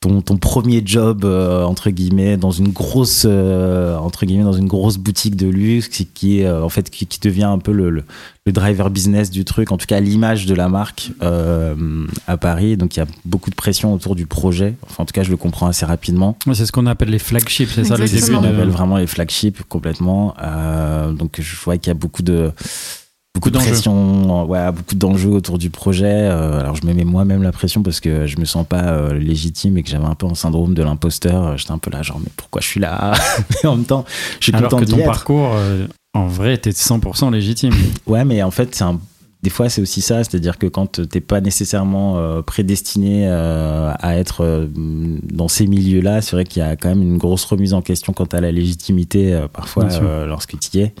ton, ton premier job, euh, entre guillemets, dans une grosse, euh, entre guillemets, dans une grosse boutique de luxe qui, qui est, euh, en fait, qui, qui devient un peu le, le, le driver business du truc, en tout cas l'image de la marque euh, à Paris. Donc il y a beaucoup de pression autour du projet. Enfin, en tout cas, je le comprends assez rapidement. Ouais, c'est ce qu'on appelle les flagships, c'est ça le C'est ce début qu'on Exactement. de. appelle vraiment les flagships complètement. Euh, donc je vois qu'il y a beaucoup de beaucoup de pression, ouais, beaucoup d'enjeux autour du projet. Euh, alors je me mets moi-même la pression parce que je me sens pas euh, légitime et que j'avais un peu un syndrome de l'imposteur. Euh, J'étais un peu là genre mais pourquoi je suis là? [laughs] Mais en même temps, je suis Alors content que ton être. parcours, euh, en vrai, t'es 100% légitime. [laughs] Ouais, mais en fait, c'est un- des fois, c'est aussi ça, c'est-à-dire que quand t'es pas nécessairement euh, prédestiné euh, à être euh, dans ces milieux-là, c'est vrai qu'il y a quand même une grosse remise en question quant à la légitimité parfois lorsque tu y es.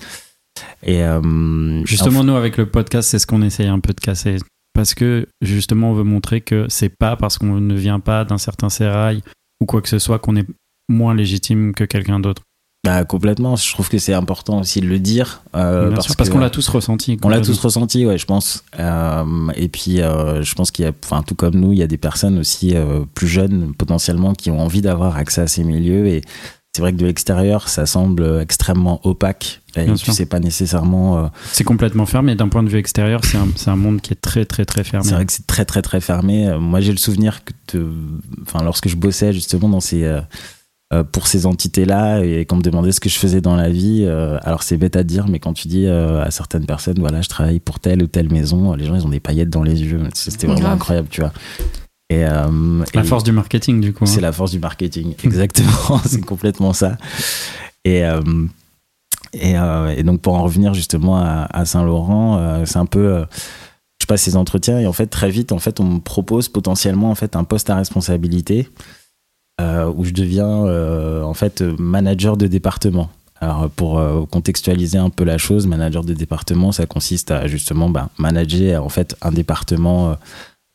Et euh, Justement, nous, avec le podcast, c'est ce qu'on essaye un peu de casser. Parce que, justement, on veut montrer que c'est pas parce qu'on ne vient pas d'un certain sérail ou quoi que ce soit qu'on est moins légitime que quelqu'un d'autre. bah, complètement, je trouve que c'est important aussi de le dire euh, parce qu'on l'a tous ressenti. On l'a tous ressenti, ouais, je pense. Euh, et puis, euh, je pense qu'il y a, enfin, tout comme nous, il y a des personnes aussi plus jeunes, potentiellement, qui ont envie d'avoir accès à ces milieux. Et c'est vrai que de l'extérieur, ça semble extrêmement opaque. Et tu sais pas nécessairement. euh, C'est complètement fermé. D'un point de vue extérieur, c'est un, monde qui est très, très, très fermé. c'est vrai que c'est très, très, très fermé. Euh, Moi, j'ai le souvenir que, de- enfin, lorsque je bossais justement dans ces. euh, euh, pour ces entités-là et qu'on me demandait ce que je faisais dans la vie. euh, alors c'est bête à dire, mais quand tu dis euh, à certaines personnes, voilà, je travaille pour telle ou telle maison, les gens ils ont des paillettes dans les yeux. C'était vraiment incroyable, tu vois. Et, euh, La et force du marketing, du coup. c'est hein. la force du marketing, [laughs] exactement. c'est complètement ça. Et euh, et, euh, et donc pour en revenir justement à, à Saint-Laurent, c'est un peu, je passe ces entretiens et en fait très vite en fait on me propose potentiellement en fait un poste à responsabilité où je deviens en fait manager de département. Alors pour contextualiser un peu la chose, manager de département, ça consiste à justement bah, manager en fait un département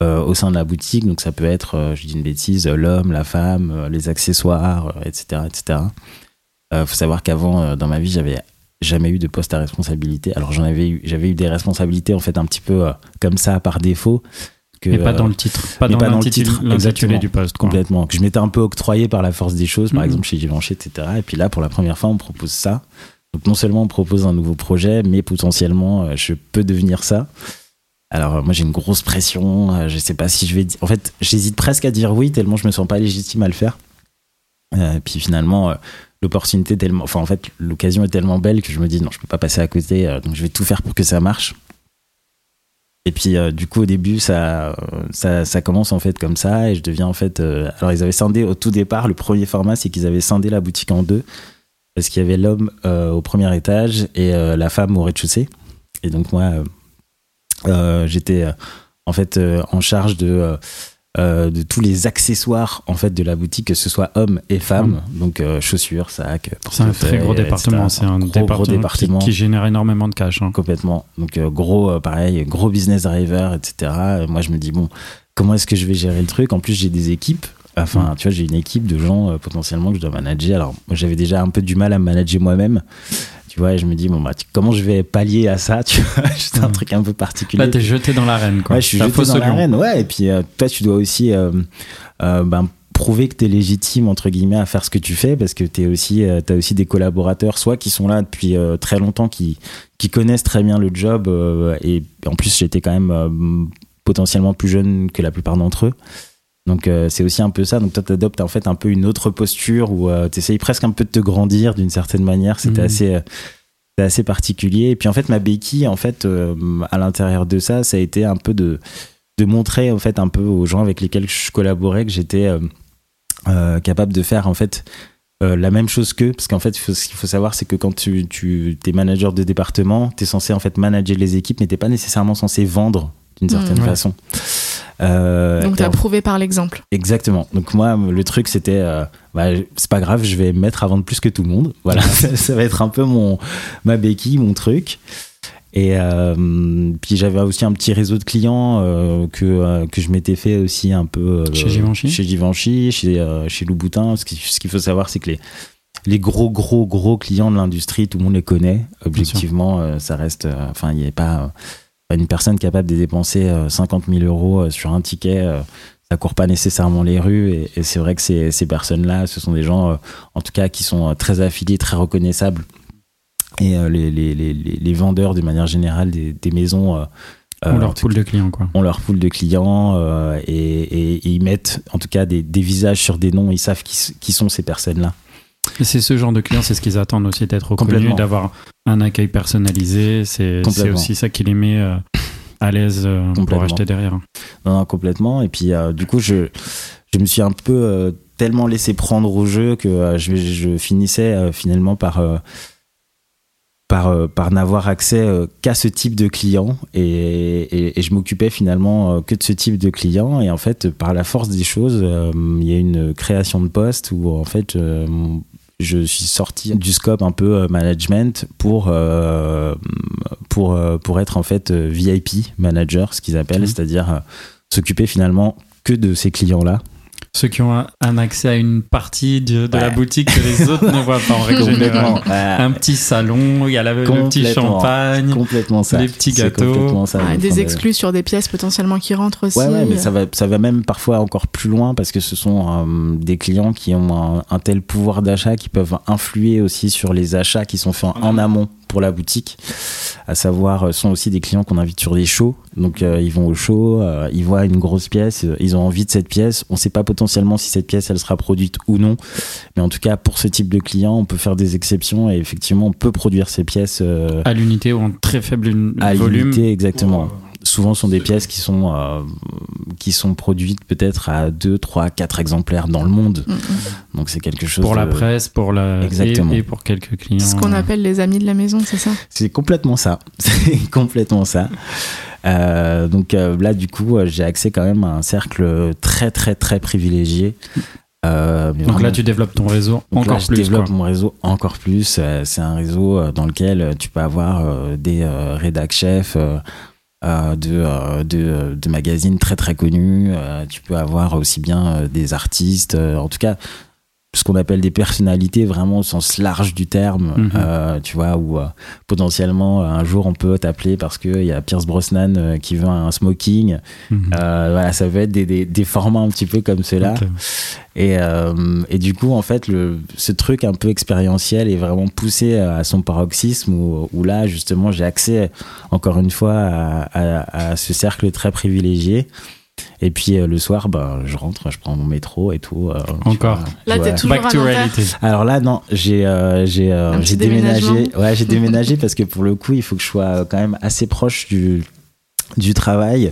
au sein de la boutique. Donc ça peut être, euh, je dis une bêtise, euh, l'homme, la femme, euh, les accessoires, euh, etc., etc. Euh, faut savoir qu'avant, euh, dans ma vie, j'avais jamais eu de poste à responsabilité. Alors j'en avais eu, j'avais eu des responsabilités en fait un petit peu euh, comme ça par défaut. Que, Mais pas euh, dans le titre, pas dans pas dans le titre, exactement. du poste. quoi. complètement. Que je m'étais un peu octroyé par la force des choses, par Mhm. exemple chez Givenchy, etc. Et puis là, pour la première fois, on propose ça. Donc non seulement on propose un nouveau projet, mais potentiellement euh, je peux devenir ça. Alors moi j'ai une grosse pression, euh, je sais pas si je vais. En fait j'hésite presque à dire oui tellement je me sens pas légitime à le faire. Euh, puis finalement euh, l'opportunité tellement... Enfin en fait l'occasion est tellement belle que je me dis non je peux pas passer à côté, donc je vais tout faire pour que ça marche. Et puis du coup au début ça, ça commence en fait comme ça et je deviens en fait... alors ils avaient scindé au tout départ, le premier format c'est qu'ils avaient scindé la boutique en deux parce qu'il y avait l'homme au premier étage et la femme au rez-de-chaussée. Et donc moi, j'étais euh, en fait euh, en charge de euh, euh, de tous les accessoires en fait de la boutique, que ce soit hommes et femmes, donc euh, chaussures, sacs. C'est un très gros département. C'est un gros, département, gros qui- département. Qui, génère énormément de cash. hein. Complètement. Donc euh, gros, euh, pareil, gros business driver, etc. Euh, Moi, je me dis bon, comment est-ce que je vais gérer le truc? En plus, j'ai des équipes. Enfin, tu vois, j'ai une équipe de gens euh, potentiellement que je dois manager. Alors, moi, j'avais déjà un peu du mal à me manager moi-même. Tu vois, et je me dis bon bah tu- comment je vais pallier à ça [laughs] Tu vois, c'est un Mhm. truc un peu particulier. Là, t'es jeté dans l'arène. quoi. Ouais, je suis jeté dans l'arène. Ouais, et puis euh, toi, tu dois aussi euh, euh, ben, prouver que tu es légitime entre guillemets à faire ce que tu fais parce que tu aussi euh, as aussi des collaborateurs soit qui sont là depuis très longtemps qui qui connaissent très bien le job et en plus j'étais quand même potentiellement plus jeune que la plupart d'entre eux. Donc euh, c'est aussi un peu ça. Donc toi tu adoptes en fait un peu une autre posture où tu essayes presque un peu de te grandir d'une certaine manière. C'était Mhm. assez euh, assez particulier. Et puis en fait ma béquille en fait euh, à l'intérieur de ça, ça a été un peu de de montrer en fait un peu aux gens avec lesquels je collaborais que j'étais euh, euh, capable de faire en fait euh, la même chose qu'eux parce qu'en fait faut- ce qu'il faut savoir c'est que quand tu, tu es manager de département tu es censé en fait manager les équipes mais t'es pas nécessairement censé vendre d'une certaine ouais. façon Euh, Donc t'as en- prouvé par l'exemple. Exactement. Donc moi, le truc, c'était, euh, bah, c'est pas grave, je vais me mettre à vendre plus que tout le monde. [laughs] Voilà, ça, ça va être un peu mon ma béquille, mon truc. Et euh, puis j'avais aussi un petit réseau de clients euh, que euh, que je m'étais fait aussi un peu euh, Chez Givenchy chez Givenchy, chez euh, chez Louboutin. Ce qui- ce qu'il faut savoir, c'est que les les gros gros gros clients de l'industrie, tout le monde les connaît. Objectivement, euh, ça reste. euh, Enfin, il n'y a pas euh, pas une personne capable de dépenser euh, 50 000 euros euh, sur un ticket. euh, ça court pas nécessairement les rues et, et c'est vrai que ces, ces personnes-là, ce sont des gens, euh, en tout cas, qui sont euh, très affiliés, très reconnaissables. Et euh, les, les, les, les vendeurs, de manière générale, des, des maisons euh, On euh, leur poule de clients, quoi. ont leur pool de clients euh, et, et- et ils mettent en tout cas des, des visages sur des noms, ils savent qui, qui sont ces personnes-là. C'est ce genre de clients, c'est ce qu'ils attendent aussi d'être reconnus, Complètement. d'avoir un accueil personnalisé. C'est aussi ça qui les met euh, à l'aise euh, pour acheter derrière. Non, non, complètement. Et puis euh, du coup, je, je me suis un peu euh, tellement laissé prendre au jeu que je, je finissais finalement par... par, par n'avoir accès qu'à ce type de client et, et- et je m'occupais finalement que de ce type de client et en fait par la force des choses il y a une création de poste où en fait je suis sorti du scope un peu euh, management pour euh, pour euh, pour être en fait VIP manager ce qu'ils appellent c'est-à-dire s'occuper finalement que de ces clients là Ceux qui ont un, un accès à une partie de, de la boutique que les autres ne voient pas en règle [laughs] générale. Ouais. Un petit salon, il y a la- le petit champagne. complètement ça les petits gâteaux. ça. Enfin, des exclus sur des pièces potentiellement qui rentrent aussi. Ouais, ouais, mais ça va, ça va même parfois encore plus loin parce que ce sont euh, des clients qui ont un, un tel pouvoir d'achat qui peuvent influer aussi sur les achats qui sont faits en, en amont pour la boutique. À savoir, euh, sont aussi des clients qu'on invite sur des shows. Donc, euh, ils vont au show, euh, ils voient une grosse pièce, euh, ils ont envie de cette pièce. On sait pas potentiellement si cette pièce, elle sera produite ou non. Mais en tout cas, pour ce type de client, on peut faire des exceptions et effectivement, on peut produire ces pièces euh, À l'unité ou en très faible un- à volume. l'unité, exactement. Souvent, ce sont des pièces qui sont, euh, qui sont produites peut-être à 2, 3, 4 exemplaires dans le monde. Mm, mm. Donc, c'est quelque chose. Pour la presse, pour la Exactement. Et, et pour quelques clients. Ce qu'on appelle les amis de la maison, c'est ça? C'est complètement ça. [laughs] C'est complètement ça. Euh, donc euh, là, du coup, j'ai accès quand même à un cercle très, très, très privilégié. Euh, Donc là, tu développes ton réseau là, encore je plus. développe quoi. mon réseau encore plus. C'est un réseau dans lequel tu peux avoir des rédac chefs euh, de, euh, de, euh, de magazines très très connus. Euh, tu peux avoir aussi bien des artistes. En tout cas, ce qu'on appelle des personnalités vraiment au sens large du terme, Mhm. euh, tu vois, où euh, potentiellement euh, un jour on peut t'appeler parce qu'il y a Pierce Brosnan euh, qui veut un smoking. Euh, voilà, ça peut être des, des, des formats un petit peu comme cela. Ok. Et, euh, et du coup, en fait, le, ce truc un peu expérientiel est vraiment poussé à son paroxysme où, où là, justement, j'ai accès, encore une fois, à, à- à ce cercle très privilégié. Et puis euh, le soir, ben, je rentre, je prends mon métro et tout. euh, tu Encore. vois. Là, t'es toujours Back à to reality. Alors là, non, j'ai euh, j'ai euh, j'ai déménagé. Ouais, j'ai déménagé parce que pour le coup, il faut que je sois quand même assez proche du du travail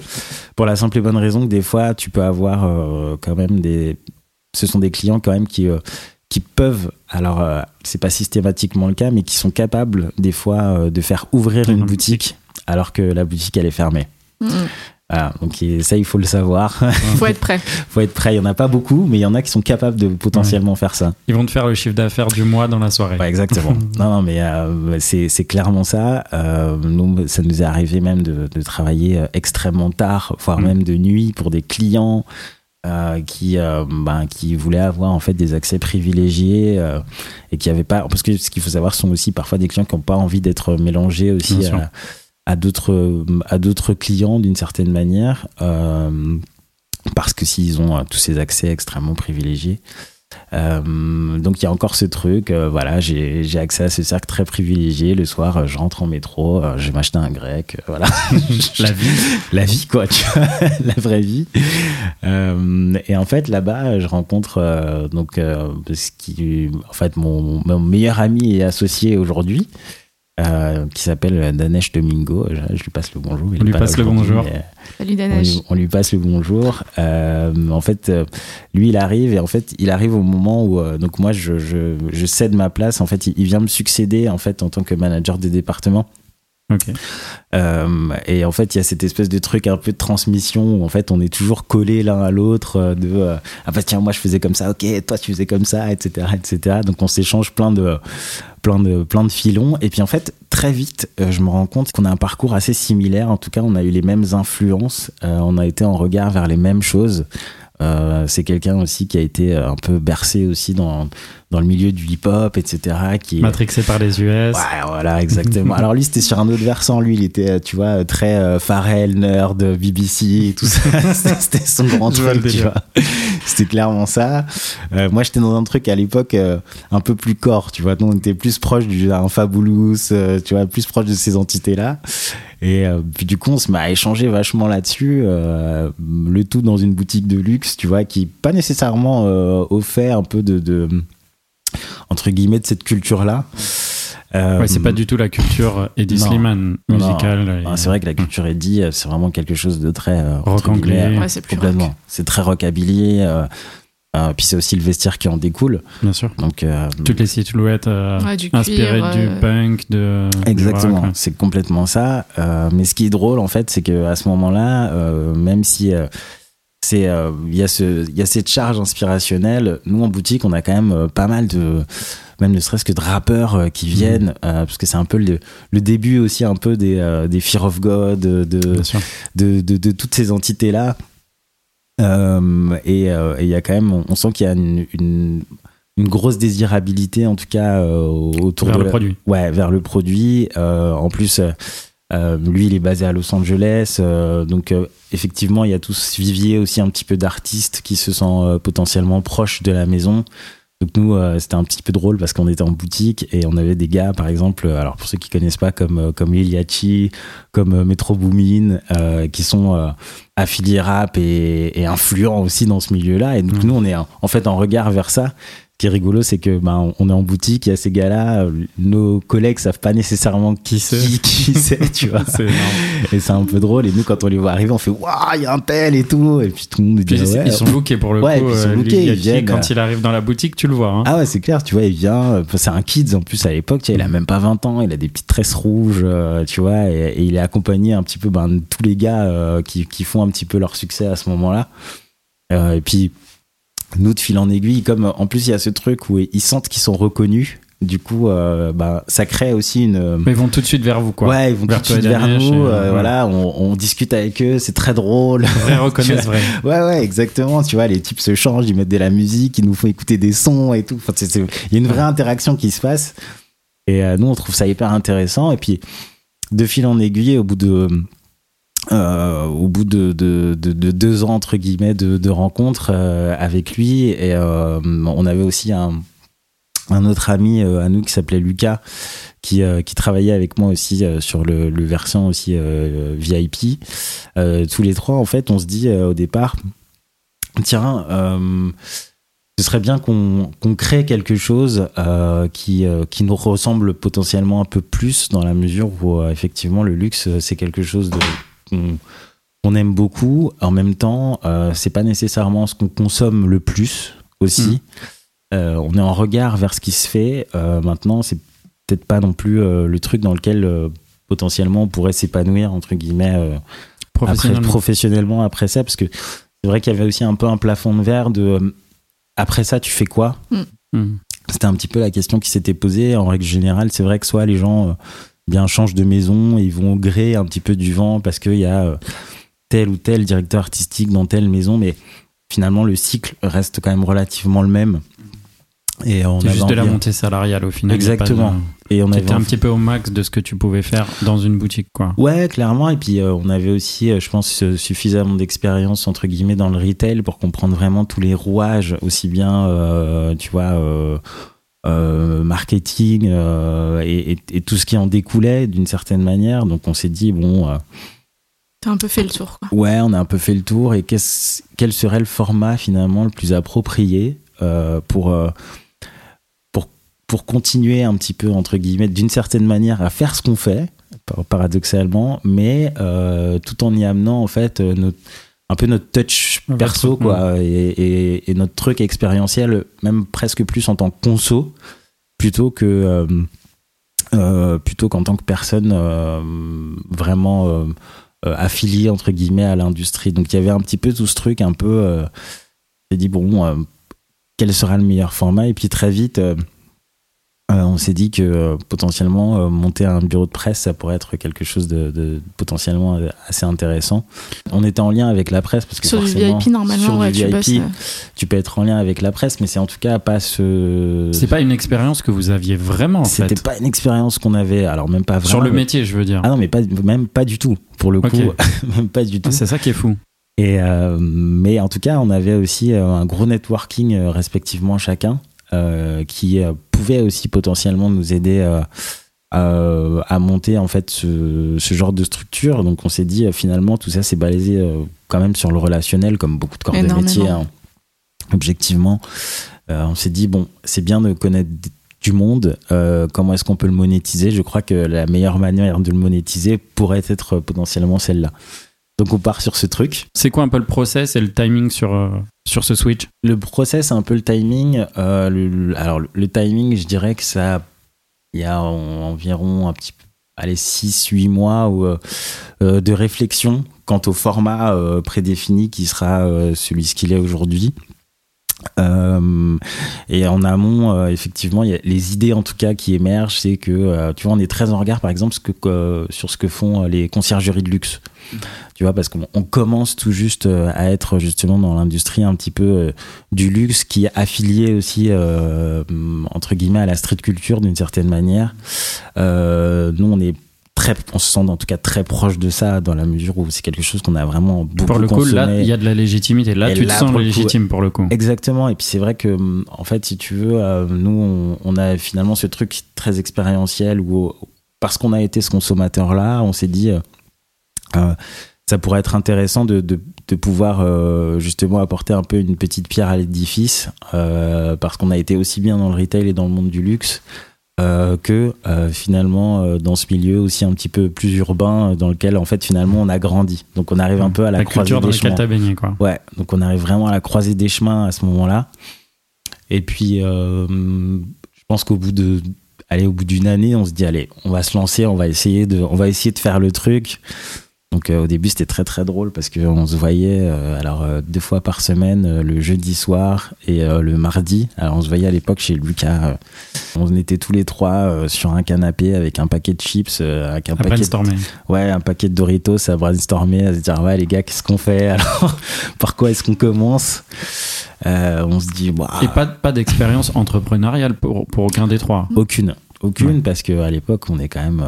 pour la simple et bonne raison que des fois, tu peux avoir euh, quand même des. Ce sont des clients quand même qui euh, qui peuvent. Alors, euh, c'est pas systématiquement le cas, mais qui sont capables des fois euh, de faire ouvrir une boutique alors que la boutique elle est fermée. Mhm. Voilà, donc et ça, il faut le savoir. Faut être prêt. [laughs] faut être prêt. Il y en a pas beaucoup, mais il y en a qui sont capables de potentiellement faire ça. Ils vont te faire le chiffre d'affaires du mois dans la soirée. Ouais, exactement. [laughs] non, non, mais euh, c'est clairement ça. Euh, nous, ça nous est arrivé même de, de travailler euh, extrêmement tard, voire Mm. même de nuit pour des clients euh, qui, euh, ben, qui voulaient avoir en fait des accès privilégiés euh, et qui avaient pas. Parce que ce qu'il faut savoir, ce sont aussi parfois des clients qui n'ont pas envie d'être mélangés aussi Bien sûr. À, d'autres à d'autres clients d'une certaine manière. euh, parce que s'ils ont euh, tous ces accès extrêmement privilégiés. Euh, donc il y a encore ce truc, euh, voilà, j'ai accès à ce cercle très privilégié. Le soir, euh, je rentre en métro, je vais m'acheter un grec, voilà. [laughs] La vie. la vie quoi, tu vois, [laughs] la vraie vie. Et en fait là-bas, je rencontre donc ce qui, en fait, mon, mon meilleur ami et associé aujourd'hui. Euh, qui s'appelle Danesh Domingo. Je, je lui passe le bonjour. il On lui passe le bonjour. mais, Salut on Danesh. lui, on lui passe le bonjour. Euh, en fait, euh, lui, il arrive et en fait, il arrive au moment où euh, donc moi, je, je, je cède ma place. En fait, il, il vient me succéder en fait en tant que manager des départements. Euh, et en fait, il y a cette espèce de truc un peu de transmission où en fait, on est toujours collés l'un à l'autre. euh, De euh, ah bah tiens, moi je faisais comme ça, ok, toi tu faisais comme ça, etc., etc. Donc on s'échange plein de plein de plein de filons. Et puis en fait, très vite, euh, je me rends compte qu'on a un parcours assez similaire. En tout cas, on a eu les mêmes influences. on a été en regard vers les mêmes choses. C'est quelqu'un aussi qui a été un peu bercé aussi dans dans le milieu du hip-hop, etc. Qui Matrixé par les US. Ouais, voilà, exactement. [laughs] Alors lui, c'était sur un autre versant. Lui, il était, euh, tu vois, très euh, Pharrell, nerd, BBC et tout ça. [laughs] [laughs] C'était- son grand truc, tu vois. C'était clairement ça. Euh, moi, j'étais dans un truc à l'époque euh, un peu plus corps, tu vois. Nous, on était plus proche du un Fabulous, euh, tu vois, plus proche de ces entités-là. Et euh, puis du coup, on se met à échanger vachement là-dessus. euh, le tout dans une boutique de luxe, tu vois, qui pas nécessairement euh, offert un peu de, de entre guillemets de cette culture-là. Euh, Ouais, c'est pas du tout la culture Eddie Non. musicale. Ah, c'est vrai que la culture Eddie, euh, c'est vraiment quelque chose de très euh, Rock anglais. euh, Ouais, c'est plus complètement. rock. C'est très rockabilly. Euh, euh, puis c'est aussi le vestiaire qui en découle. Bien sûr. Donc euh, Toutes les silhouettes euh, Ouais, du inspirées cuir, du euh, punk, de. Exactement, ouais. c'est complètement ça. Euh, mais ce qui est drôle en fait, c'est que à ce moment-là, euh, même si euh, c'est euh, il y a ce il y a cette charge inspirationnelle, nous en boutique, on a quand même euh, pas mal de même ne serait-ce que de rappeurs euh, qui viennent euh, parce que c'est un peu le, le début aussi un peu des des Fear of God de de, de, de, de toutes ces entités là. et il y a quand même on, on sent qu'il y a une, une une grosse désirabilité en tout cas autour Vers de le la- produit. Ouais, vers le produit. En plus, euh, lui, il est basé à Los Angeles. euh, donc, euh, effectivement, il y a tout ce vivier aussi un petit peu d'artistes qui se sentent euh, potentiellement proches de la maison. Donc, nous, c'était un petit peu drôle parce qu'on était en boutique et on avait des gars, par exemple, alors pour ceux qui connaissent pas, comme, comme Lil Yachty, comme Metro Boomin, qui sont affiliés rap et, et influents aussi dans ce milieu-là. Et donc, Mhm. nous, on est en fait en regard vers ça. Qui est rigolo, c'est que ben, on est en boutique, il y a ces gars-là, nos collègues savent pas nécessairement qui c'est qui, qui [laughs] c'est, tu vois. Et c'est un peu drôle. Et nous, quand on les voit arriver, on fait waouh, il y a un tel et tout. Et puis tout le monde dit Puis ouais. ils sont lookés pour le Ouais, coup. puis ils sont euh, lookés, Lil ils Yachty, viennent, quand euh, il arrive dans la boutique, tu le vois. hein. Ah ouais, c'est clair, tu vois, il vient, euh, c'est un kids en plus à l'époque, tu vois, il a même pas 20 ans, il a des petites tresses rouges, tu vois, et, et il est accompagné un petit peu ben, de tous les gars euh, qui, qui font un petit peu leur succès à ce moment-là. Euh, et puis, nous, de fil en aiguille, comme en plus il y a ce truc où ils sentent qu'ils sont reconnus, Du coup, euh, bah, ça crée aussi une. Mais ils vont tout de suite vers vous, quoi. Ouais, ils vont Vers tout de suite vers nous. euh, ouais. Voilà, on, on discute avec eux, c'est très drôle. Vrai reconnaissent vrai. [laughs] Ouais, ouais, exactement. Tu vois, les types se changent, ils mettent de la musique, ils nous font écouter des sons et tout. Enfin, il y a une vraie interaction qui se passe. Et euh, nous, on trouve ça hyper intéressant. Et puis, de fil en aiguille, au bout de. Euh, au bout de, de, de- de deux ans entre guillemets de, rencontres euh, avec lui. Et euh, on avait aussi un, autre ami à nous qui s'appelait Lucas qui, travaillait avec moi aussi sur le, le versant aussi VIP tous les trois en fait on se dit au départ tiens ce serait bien qu'on crée quelque chose qui, qui nous ressemble potentiellement un peu plus dans la mesure où effectivement le luxe c'est quelque chose de qu'on aime beaucoup. En même temps euh, c'est pas nécessairement ce qu'on consomme le plus aussi. Euh, on est en regard vers ce qui se fait. Euh, maintenant c'est peut-être pas non plus euh, le truc dans lequel euh, potentiellement on pourrait s'épanouir entre guillemets euh, après, Professionnellement. professionnellement après ça parce que c'est vrai qu'il y avait aussi un peu un plafond de verre de euh, après ça tu fais quoi Hmm. c'était un petit peu la question qui s'était posée. En règle générale c'est vrai que soit les gens euh, bien changent de maison et ils vont au gré un petit peu du vent parce qu'il y a euh, tel ou tel directeur artistique dans telle maison mais finalement le cycle reste quand même relativement le même et on C'est juste de la envie- montée salariale au final. Exactement. et on étais un petit peu au max de ce que tu pouvais faire dans une boutique, quoi. Ouais, clairement. Et puis, euh, on avait aussi, euh, je pense, euh, suffisamment d'expérience, entre guillemets, dans le retail pour comprendre vraiment tous les rouages, aussi bien, tu vois, euh, marketing euh, et, et- et tout ce qui en découlait d'une certaine manière. Donc, on s'est dit, bon, euh, T'as un peu fait le tour, quoi. ouais, on a un peu fait le tour. Et qu'est-ce- quel serait le format, finalement, le plus approprié euh, pour. pour, pour continuer un petit peu, entre guillemets, d'une certaine manière à faire ce qu'on fait, par- paradoxalement, mais tout en y amenant en fait notre, un peu notre touch perso quoi, et, et- et notre truc expérientiel, même presque plus en tant que conso, plutôt que euh, euh, plutôt qu'en tant que personne euh, vraiment affiliée entre guillemets à l'industrie. Donc il y avait un petit peu tout ce truc un peu. J'ai dit bon, quel sera le meilleur format? Et puis très vite. Euh, on s'est dit que euh, potentiellement euh, monter un bureau de presse, ça pourrait être quelque chose de, de potentiellement assez intéressant. On était en lien avec la presse parce que Sur du forcément, VIP, normalement, sur ouais, du tu VIP, bosses. tu peux être en lien avec la presse, mais c'est en tout cas pas ce. C'est pas une expérience que vous aviez vraiment, en C'était pas une expérience qu'on avait. Alors même pas vraiment. Sur le mais- métier, je veux dire. Ah non, mais pas, même pas du tout. Pour le coup, [laughs] même pas du tout. Ah, c'est ça qui est fou. Et euh, mais en tout cas, on avait aussi un gros networking respectivement chacun qui euh, pouvait aussi potentiellement nous aider euh, à, à monter en fait ce, ce genre de structure. Donc on s'est dit euh, finalement tout ça c'est balisé euh, quand même sur le relationnel comme beaucoup de corps de métier. hein. Objectivement, Euh, on s'est dit bon c'est bien de connaître du monde. euh, comment est-ce qu'on peut le monétiser? Je crois que la meilleure manière de le monétiser pourrait être euh, potentiellement celle-là. Donc on part sur ce truc. C'est quoi un peu le process et le timing sur, euh, sur ce switch? Le process, c'est un peu le timing. Euh, le- le- alors, le, timing, je dirais que ça. Il y a en- environ un petit peu. Allez, 6-8 mois où, euh, de réflexion quant au format euh, prédéfini qui sera euh, celui ce qu'il est aujourd'hui. Euh, et en amont, euh, effectivement, il y a les idées en tout cas qui émergent, c'est que euh, tu vois, on est très en regard, par exemple, ce que, euh, sur ce que font les conciergeries de luxe. Tu vois, parce qu'on on commence tout juste euh, à être justement dans l'industrie un petit peu euh, du luxe qui est affilié aussi euh, entre guillemets à la street culture d'une certaine manière. Nous, on est très, on se sent en tout cas très proche de ça dans la mesure où c'est quelque chose qu'on a vraiment beaucoup Pour le coup, consommé. là, il y a de la légitimité. Là, Et tu te là, sens le coup, légitime pour le coup. Exactement. Et puis c'est vrai que, hum, en fait, si tu veux, euh, nous, on, on a finalement ce truc très expérientiel où, parce qu'on a été ce consommateur-là, on s'est dit, euh, ça pourrait être intéressant de, de, de pouvoir euh, justement apporter un peu une petite pierre à l'édifice, euh, parce qu'on a été aussi bien dans le retail et dans le monde du luxe. euh, que finalement dans ce milieu aussi un petit peu plus urbain dans lequel en fait finalement on a grandi donc on arrive un peu à la, la croisée culture dans des laquelle chemins. t'as baigné, quoi. Ouais, donc on arrive vraiment à la croisée des chemins à ce moment-là. Et puis, je pense qu'au bout de, allez, au bout d'une année, on se dit allez, on va se lancer, on va essayer de, on va essayer de faire le truc. Donc euh, au début c'était très très drôle parce qu'on se voyait euh, alors euh, deux fois par semaine le jeudi soir et le mardi. Alors on se voyait à l'époque chez Lucas. on était tous les trois sur un canapé avec un paquet de chips, avec un À paquet de, ouais un paquet de Doritos à brainstormer, à se dire ouais les gars qu'est-ce qu'on fait [laughs] alors par quoi est-ce qu'on commence On se dit bah, Et pas, pas d'expérience entrepreneuriale pour, pour aucun des trois. aucune, aucune Ouais. parce que à l'époque on est quand même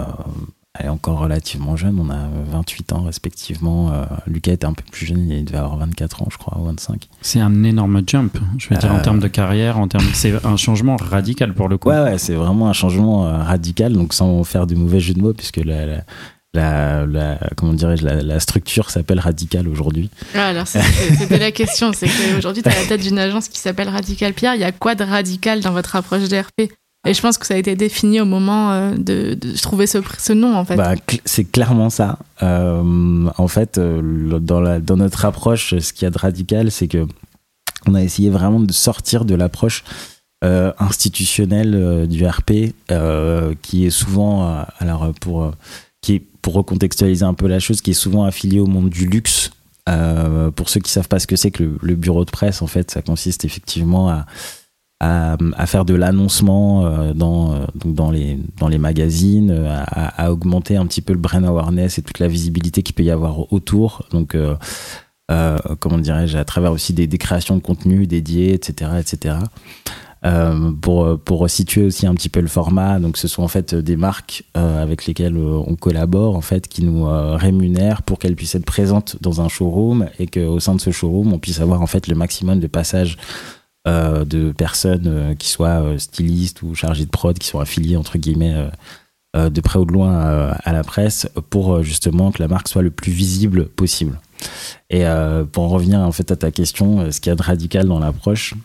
elle est encore relativement jeune, on a 28 ans respectivement. Euh, Lucas était un peu plus jeune, il devait avoir 24 ans, je crois, ou 25. C'est un énorme jump, je veux dire, en Euh. termes de carrière, en termes, c'est un changement radical pour le coup. Ouais, ouais, c'est vraiment un changement euh, radical, donc sans faire de mauvais jeu de mots, puisque la, la, la, la- comment dirais-je, la, la structure s'appelle Radical aujourd'hui. Ah, alors c'était la question, c'est qu'aujourd'hui, tu as la tête d'une agence qui s'appelle Radical Pierre. Il y a quoi de radical dans votre approche DRP Et je pense que ça a été défini au moment euh, de, trouver ce, nom, en fait. Bah, c'est clairement ça. Euh, en fait, euh, dans, notre approche, ce qu'il y a de radical, c'est que on a essayé vraiment de sortir de l'approche institutionnelle du RP, qui est souvent, alors pour qui est pour recontextualiser un peu la chose, qui est souvent affilié au monde du luxe. Pour ceux qui savent pas ce que c'est que le, le bureau de presse, en fait, ça consiste effectivement à à, faire de l'annoncement euh, dans, euh, dans, les, dans les magazines, euh, à, augmenter un petit peu le brand awareness et toute la visibilité qu'il peut y avoir autour. Donc, comment dirais-je, à travers aussi des, créations de contenu dédiées, etc. etc. Pour, pour situer aussi un petit peu le format, donc ce sont en fait des marques avec lesquelles on collabore, en fait, qui nous rémunèrent pour qu'elles puissent être présentes dans un showroom et qu'au sein de ce showroom, on puisse avoir en fait le maximum de passages euh, de personnes euh, qui soient euh, stylistes ou chargées de prod, qui sont affiliées entre guillemets euh, de près ou de loin à la presse, pour justement que la marque soit le plus visible possible. Et pour en revenir en fait à ta question, ce qu'il y a de radical dans l'approche,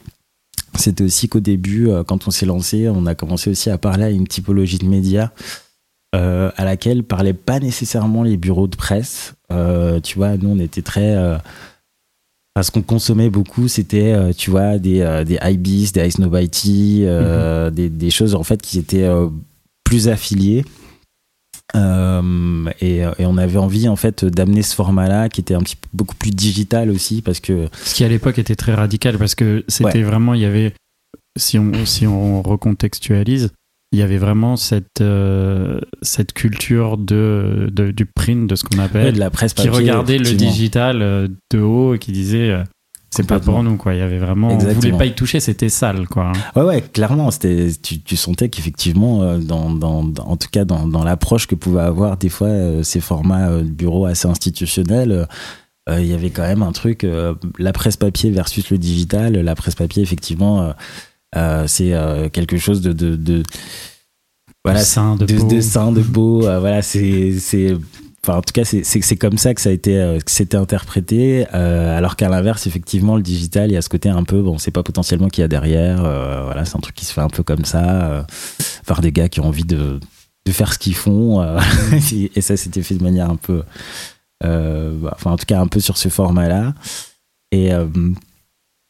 c'était aussi qu'au début, quand on s'est lancé, on a commencé aussi à parler à une typologie de médias à laquelle parlaient pas nécessairement les bureaux de presse. Tu vois, nous on était très parce qu'on consommait beaucoup, c'était, euh, tu vois, des, euh, des Ibis, des Ice Nobody, euh, des, des choses en fait qui étaient plus affiliées. Euh, et, et on avait envie en fait d'amener ce format-là qui était un petit peu beaucoup plus digital aussi parce que Ce qui à l'époque était très radical parce que c'était Ouais. vraiment, il y avait, si on, si on recontextualise, il y avait vraiment cette, euh, cette culture de, de- du print, de ce qu'on ouais, appelle, de la presse qui papier, regardait le digital euh, de haut et qui disait euh, c'est pas pour nous quoi. Il y avait vraiment, on Exactement. voulait pas y toucher, c'était sale quoi. Ouais, ouais, clairement, c'était, tu, tu sentais qu'effectivement, dans, dans, en tout cas dans, dans l'approche que pouvaient avoir des fois ces formats de bureaux assez institutionnels, euh, il y avait quand même un truc, euh, la presse papier versus le digital. La presse papier, effectivement, euh, c'est euh, quelque chose de, de, de voilà, De sain, de de, beau. de sain, de beau. euh, voilà, c'est, c'est, enfin, en tout cas, c'est, c'est, c'est comme ça que ça a été, euh, que c'était interprété. euh, alors qu'à l'inverse, effectivement, le digital, il y a ce côté un peu, bon, on sait pas potentiellement qu'il y a derrière. euh, voilà, c'est un truc qui se fait un peu comme ça, euh, par des gars qui ont envie de, de faire ce qu'ils font. euh, [laughs] et ça, c'était fait de manière un peu, euh, bah, enfin, en tout cas, un peu sur ce format-là. Et, euh,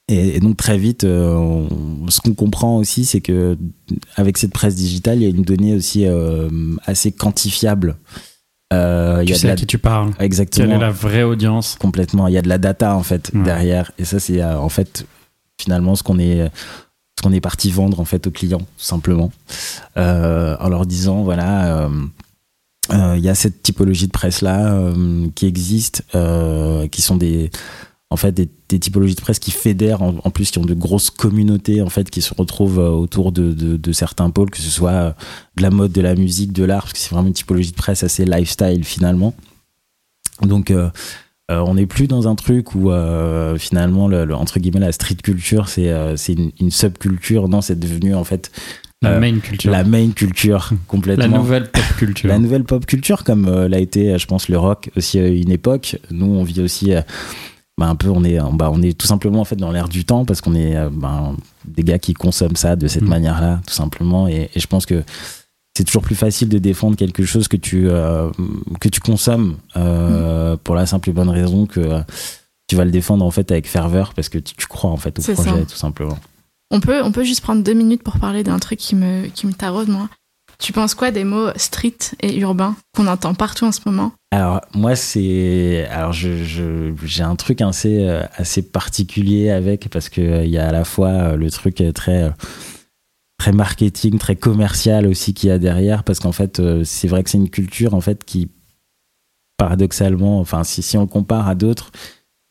et, et donc très vite, euh, on- ce qu'on comprend aussi, c'est que avec cette presse digitale, il y a une donnée aussi euh, assez quantifiable. Euh, il y Tu de sais la- à qui tu parles. exactement Quelle est la vraie audience complètement. Il y a de la data en fait Ouais. derrière, et ça c'est euh, en fait finalement ce qu'on est ce qu'on est parti vendre en fait aux clients tout simplement, en leur disant voilà. il y a cette typologie de presse là qui existe, qui sont des en fait des, des typologies de presse qui fédèrent en, en plus qui ont de grosses communautés en fait qui se retrouvent euh, autour de, de, de certains pôles que ce soit euh, de la mode de la musique de l'art parce que c'est vraiment une typologie de presse assez lifestyle finalement donc euh, euh, on n'est plus dans un truc où euh, finalement le, le- entre guillemets la street culture c'est c'est une, une subculture non c'est devenu en fait La main culture. la main culture [laughs] complètement La nouvelle pop culture. [laughs] la nouvelle pop culture comme l'a été je pense le rock aussi à une époque nous on vit aussi bah, un peu on est bah, on est tout simplement en fait dans l'air du temps parce qu'on est euh, ben, des gars qui consomment ça de cette Mm. manière là tout simplement et, et je pense que c'est toujours plus facile de défendre quelque chose que tu euh, que tu consommes euh, pour la simple et bonne raison que tu vas le défendre en fait avec ferveur parce que tu, tu crois en fait au projet ça. tout simplement On peut, on peut juste prendre deux minutes pour parler d'un truc qui me, qui me taraude, moi. Tu penses quoi des mots street et urbain qu'on entend partout en ce moment? Alors moi c'est alors je j'ai un truc assez euh, assez particulier avec parce que euh, il y a à la fois euh, le truc très très marketing, très commercial aussi qu'il y a derrière parce qu'en fait c'est vrai que c'est une culture en fait qui paradoxalement enfin si si on compare à d'autres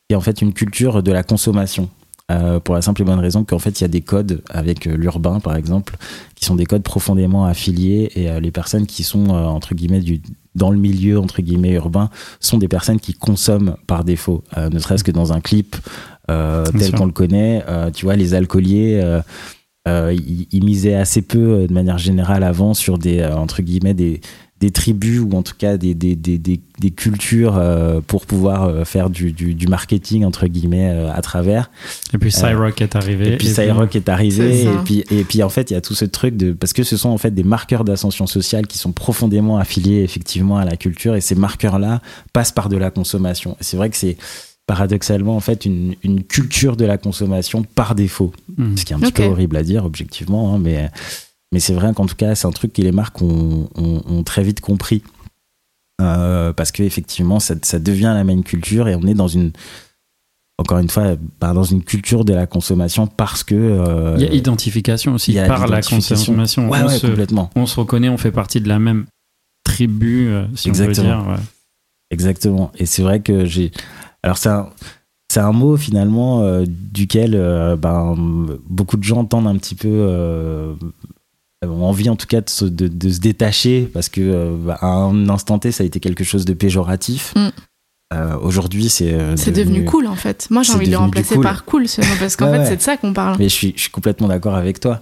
est en fait une culture de la consommation. Euh, pour la simple et bonne raison qu'en fait il y a des codes avec euh, l'urbain par exemple qui sont des codes profondément affiliés et euh, les personnes qui sont entre guillemets du, dans le milieu entre guillemets urbain sont des personnes qui consomment par défaut ne serait-ce que dans un clip tel qu'on le connaît. Tu vois les alcooliers ils, misaient assez peu de manière générale avant sur des entre guillemets des des tribus ou en tout cas des, des, des, des, des cultures euh, pour pouvoir euh, faire du, du, du marketing entre guillemets euh, à travers Et puis Cyrock est arrivé. et puis Cyrock est arrivé et puis et puis en fait il y a tout ce truc de parce que ce sont en fait des marqueurs d'ascension sociale qui sont profondément affiliés effectivement à la culture et ces marqueurs là passent par de la consommation Et c'est vrai que c'est paradoxalement en fait une, une culture de la consommation par défaut Mhm. ce qui est un petit peu horrible à dire objectivement hein, mais mais c'est vrai qu'en tout cas c'est un truc que les marques ont, ont- ont très vite compris Euh, parce que effectivement ça, ça devient la main culture et on est dans une encore une fois bah, dans une culture de la consommation parce que euh, Il y a identification aussi y a par la consommation. ouais, on, ouais, se, complètement on se reconnaît, on fait partie de la même tribu, euh, si on peut Exactement. dire. ouais. Exactement. Et c'est vrai que j'ai. Alors, c'est un, c'est un mot finalement euh, duquel euh, ben, beaucoup de gens tendent un petit peu. euh, ont envie en tout cas de se, de, de se détacher parce que euh, bah, à un instant T ça a été quelque chose de péjoratif. Mm. Euh, Aujourd'hui c'est. euh, C'est devenu cool en fait. Moi j'ai envie de le remplacer cool. par cool ce mot parce [laughs] qu'en Ouais, fait ouais. c'est de ça qu'on parle. Mais je suis, je suis complètement d'accord avec toi.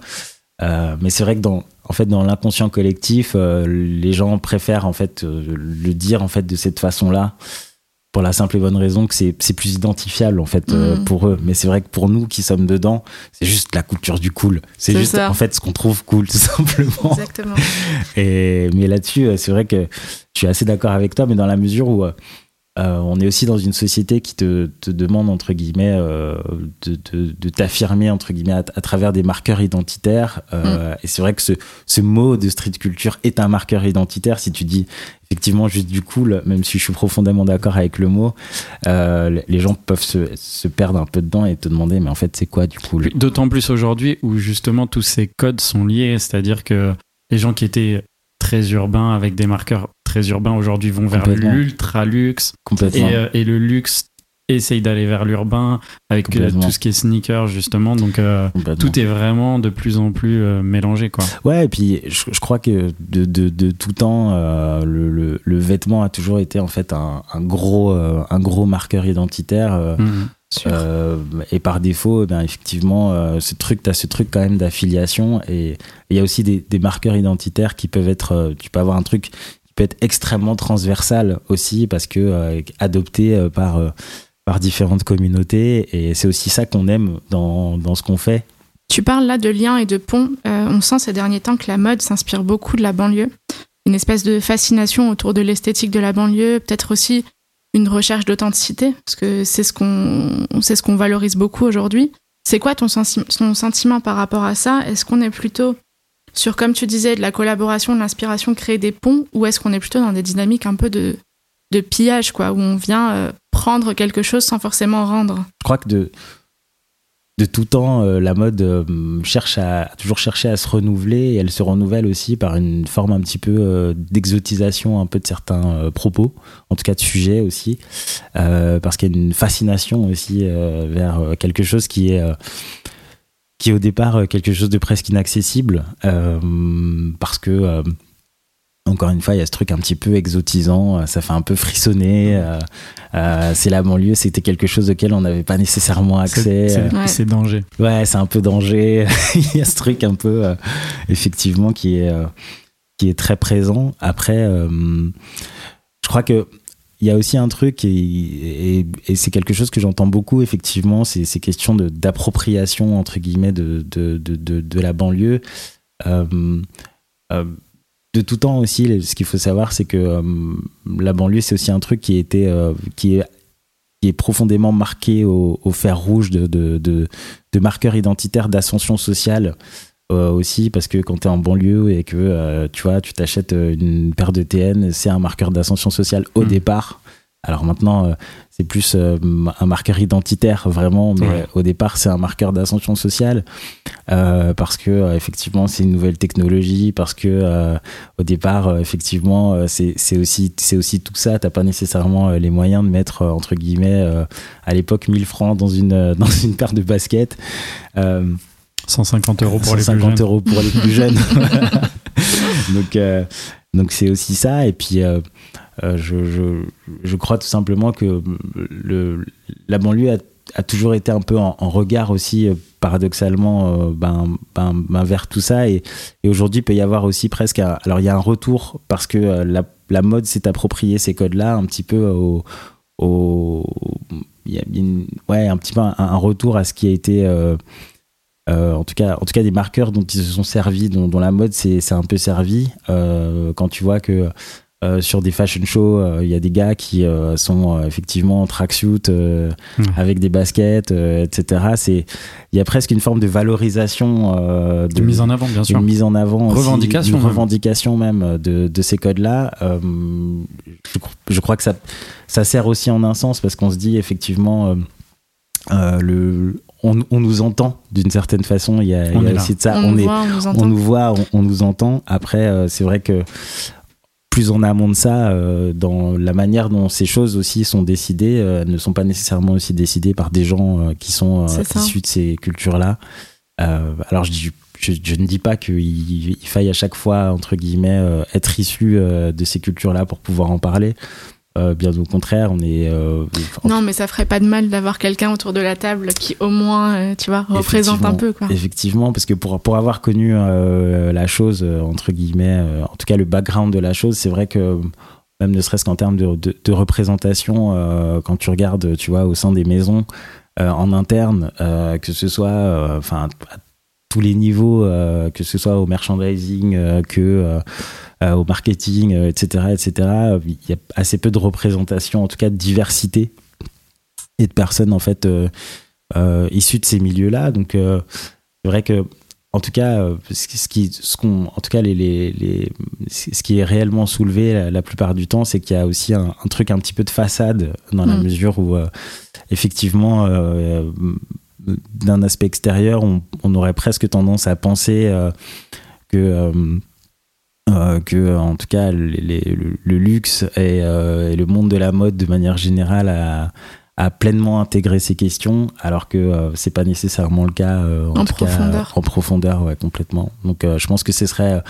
Euh, mais c'est vrai que dans, en fait, dans l'inconscient collectif, euh, les gens préfèrent en fait euh, le dire en fait de cette façon-là, pour la simple et bonne raison que c'est, plus identifiable en fait euh, Mm. pour eux. Mais c'est vrai que pour nous qui sommes dedans, c'est juste la culture du cool. C'est, juste ça. en fait ce qu'on trouve cool [laughs] tout simplement. Exactement. Et, mais là-dessus, euh, c'est vrai que je suis assez d'accord avec toi, mais dans la mesure où euh, on est aussi dans une société qui te, te demande, entre guillemets, euh, de, de- de t'affirmer, entre guillemets, à, à travers des marqueurs identitaires. Euh, Et c'est vrai que ce, ce mot de street culture est un marqueur identitaire. Si tu dis effectivement juste du cool, même si je suis profondément d'accord avec le mot, euh, les gens peuvent se, se perdre un peu dedans et te demander, mais en fait, c'est quoi du cool D'autant plus aujourd'hui où justement tous ces codes sont liés, c'est-à-dire que les gens qui étaient très urbains avec des marqueurs très urbains aujourd'hui vont vers l'ultra luxe Complètement. et, euh, et le luxe essaye d'aller vers l'urbain avec euh, tout ce qui est sneaker justement donc euh, tout est vraiment de plus en plus mélangé quoi. Ouais, et puis je, je crois que de, de, de tout temps, le, le, le vêtement a toujours été en fait un, un gros, un gros marqueur identitaire. Mhm. Euh, et par défaut, ben, effectivement, euh, ce truc, tu as ce truc quand même d'affiliation. Et il y a aussi des, des marqueurs identitaires qui peuvent être. euh, tu peux avoir un truc qui peut être extrêmement transversal aussi, parce que euh, adopté euh, par, euh, par différentes communautés. Et c'est aussi ça qu'on aime dans, dans ce qu'on fait. Tu parles là de liens et de ponts. Euh, on sent ces derniers temps que la mode s'inspire beaucoup de la banlieue. Une espèce de fascination autour de l'esthétique de la banlieue, peut-être aussi une recherche d'authenticité, parce que c'est ce qu'on c'est ce qu'on valorise beaucoup aujourd'hui. C'est quoi ton, ton sentiment par rapport à ça? Est-ce qu'on est plutôt sur, comme tu disais, de la collaboration, de l'inspiration, créer des ponts, ou est-ce qu'on est plutôt dans des dynamiques un peu de, de pillage, quoi, où on vient euh, prendre quelque chose sans forcément rendre? Je crois que de, de tout temps, euh, la mode euh, cherche à, toujours cherché à se renouveler et elle se renouvelle aussi par une forme un petit peu euh, d'exotisation un peu de certains propos, en tout cas de sujets aussi, parce qu'il y a une fascination aussi vers quelque chose qui est qui est au départ quelque chose de presque inaccessible, parce que encore une fois, il y a ce truc un petit peu exotisant, euh, ça fait un peu frissonner. euh, euh, c'est la banlieue, c'était quelque chose auquel on n'avait pas nécessairement accès. C'est- Ouais. c'est danger. Ouais, c'est un peu danger. [laughs] il y a ce truc un peu, euh, effectivement, qui est, euh, qui est très présent. Après, euh, je crois que il y a aussi un truc, et, et- et c'est quelque chose que j'entends beaucoup, effectivement, c'est ces questions de- d'appropriation, entre guillemets, de, de, de, de, de la banlieue. Euh, euh, de tout temps aussi, ce qu'il faut savoir, c'est que euh, la banlieue, c'est aussi un truc qui, été, euh, qui, est, qui est profondément marqué au, au fer rouge de, de, de, de marqueurs identitaires d'ascension sociale euh, aussi parce que quand tu es en banlieue et que tu vois, tu t'achètes une paire de TN, c'est un marqueur d'ascension sociale au Mm. départ. Alors maintenant, euh, c'est plus euh, un marqueur identitaire vraiment, mais Ouais. au départ, c'est un marqueur d'ascension sociale euh, parce que effectivement, c'est une nouvelle technologie, parce que euh, au départ, effectivement, c'est aussi c'est aussi tout ça. T'as pas nécessairement les moyens de mettre entre guillemets euh, à l'époque 1000 francs dans une [laughs] dans une paire de baskets. Euh, 150 euros pour les plus 150 jeunes. euros pour les plus jeunes. [laughs] [laughs] donc, donc c'est aussi ça. Et puis, je, je, crois tout simplement que la banlieue a, toujours été un peu en, regard aussi, euh, paradoxalement, euh, ben, ben, ben, vers tout ça. Et, aujourd'hui, il peut y avoir aussi presque. alors, il y a un retour parce que euh, la, mode s'est approprié ces codes-là un petit peu au. ouais, un petit peu un, retour à ce qui a été. euh, euh, en tout cas, en tout cas des marqueurs dont ils se sont servis, dont, la mode s'est un peu servi. Euh, quand tu vois que euh, sur des fashion shows, euh, il y a des gars qui euh, sont euh, effectivement en tracksuit euh, Ouais. avec des baskets, euh, etc. C'est il y a presque une forme de valorisation euh, De mise en avant, bien sûr. une mise en avant, aussi, Revendication une même. revendication même de, de ces codes-là. Euh, je, cro- je crois que ça, ça sert aussi en un sens parce qu'on se dit effectivement, euh, euh, le, on, on nous entend d'une certaine façon. Il y a, On il y a aussi de ça. on, nous est, voit, on nous entend. on nous voit, on, on nous entend. Après, euh, c'est vrai que plus en amont de ça, euh, dans la manière dont ces choses aussi sont décidées, euh, ne sont pas nécessairement aussi décidées par des gens euh, qui sont euh, issus de ces cultures-là. Euh, alors je, dis, je, je ne dis pas qu'il il faille à chaque fois, entre guillemets, être issu de ces cultures-là pour pouvoir en parler. Euh, bien au contraire, on est... euh, Non, mais ça ferait pas de mal d'avoir quelqu'un autour de la table qui, au moins, euh, tu vois, représente un peu, quoi. Effectivement, parce que pour, pour avoir connu la chose, entre guillemets, en tout cas le background de la chose, c'est vrai que même ne serait-ce qu'en termes de, de, de représentation, quand tu regardes, tu vois, au sein des maisons, en interne, que ce soit, enfin, tous les niveaux, euh, que ce soit au merchandising, euh, que euh, au marketing, etc., etc., il y a assez peu de représentation, en tout cas de diversité et de personnes en fait issues de ces milieux-là. Donc c'est vrai que en tout cas, ce qui- ce qu'on, en tout cas, les, les, les- ce qui est réellement soulevé la, la plupart du temps, c'est qu'il y a aussi un, un truc un petit peu de façade dans la Mm. mesure où, euh, effectivement, euh, d'un aspect extérieur, on, on aurait presque tendance à penser euh, que, euh, euh, que, en tout cas, les- les- le, le luxe et, et le monde de la mode, de manière générale, a, a pleinement intégré ces questions, alors que c'est pas nécessairement le cas En cas, profondeur. en profondeur, ouais, complètement. Donc, je pense que ce serait,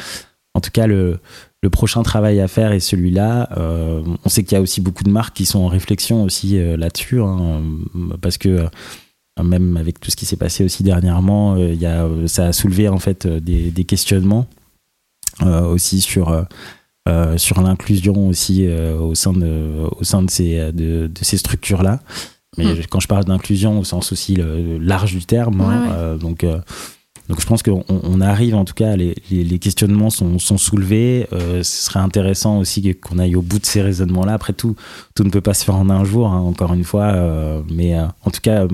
en tout cas, le, le prochain travail à faire est celui-là. Euh, on sait qu'il y a aussi beaucoup de marques qui sont en réflexion aussi euh, là-dessus, hein, parce que même avec tout ce qui s'est passé aussi dernièrement, euh, il y a, euh, ça a soulevé en fait euh, des, des questionnements aussi sur sur l'inclusion aussi au sein de au sein de ces de, de ces structures là. Mais Mm. quand je parle d'inclusion au sens aussi le, large du terme, hein, Ouais, euh, donc euh, donc je pense qu'on on arrive en tout cas, les, les, les questionnements sont, sont soulevés. Euh, ce serait intéressant aussi qu'on aille au bout de ces raisonnements-là. Après tout, tout ne peut pas se faire en un jour, hein, encore une fois. mais en tout cas,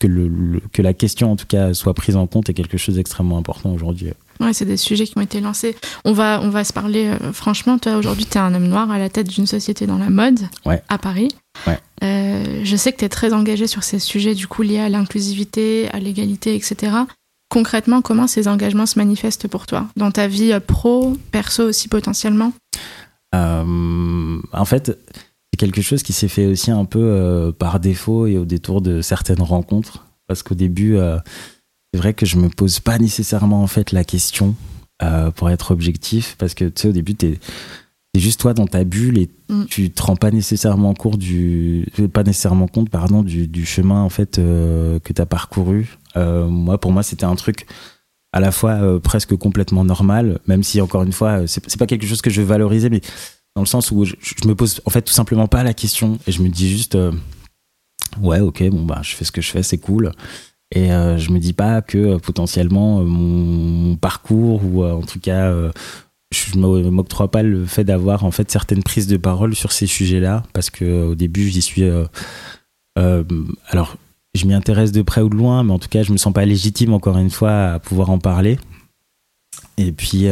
que, le, le- que la question en tout cas soit prise en compte est quelque chose d'extrêmement important aujourd'hui. Ouais, c'est des sujets qui ont été lancés. On va, on va se parler euh, franchement. Toi, aujourd'hui, tu es un homme noir à la tête d'une société dans la mode Ouais. à Paris. Ouais. Euh, je sais que tu es très engagé sur ces sujets, du coup, liés à l'inclusivité, à l'égalité, etc. Concrètement, comment ces engagements se manifestent pour toi Dans ta vie euh, pro, perso aussi potentiellement? Euh, en fait, quelque chose qui s'est fait aussi un peu euh, par défaut et au détour de certaines rencontres. Parce qu'au début, euh, c'est vrai que je me pose pas nécessairement en fait la question euh, pour être objectif. Parce que tu sais, au début, t'es es juste toi dans ta bulle et Mm. tu te rends pas nécessairement compte du, pas nécessairement compte, pardon, du, du chemin en fait que tu as parcouru. Moi, pour moi, c'était un truc à la fois euh, presque complètement normal, même si encore une fois, c'est pas quelque chose que je valoriser, mais dans le sens où je, me pose en fait tout simplement pas la question et je me dis juste euh, ouais ok bon bah je fais ce que je fais c'est cool. Et euh, je me dis pas que euh, potentiellement euh, mon, parcours ou en tout cas je m'octroie pas le fait d'avoir en fait certaines prises de parole sur ces sujets-là parce que au début j'y suis alors je m'y intéresse de près ou de loin mais en tout cas je me sens pas légitime encore une fois à pouvoir en parler. Et puis,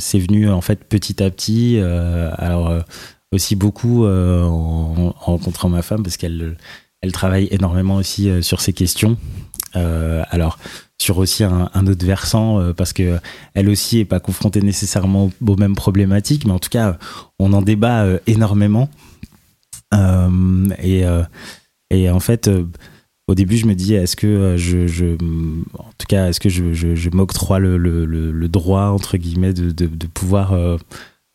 c'est venu en fait petit à petit. euh, alors, euh, aussi beaucoup euh, en, en rencontrant ma femme parce qu'elle elle travaille énormément aussi sur ces questions. Alors, sur aussi un, autre versant, parce que elle aussi est pas confrontée nécessairement aux mêmes problématiques, mais en tout cas, on en débat énormément. Et, et en fait, au début, je me dis, est-ce que euh, je, en tout cas, est-ce que je, m'octroie le, droit entre guillemets de, pouvoir euh,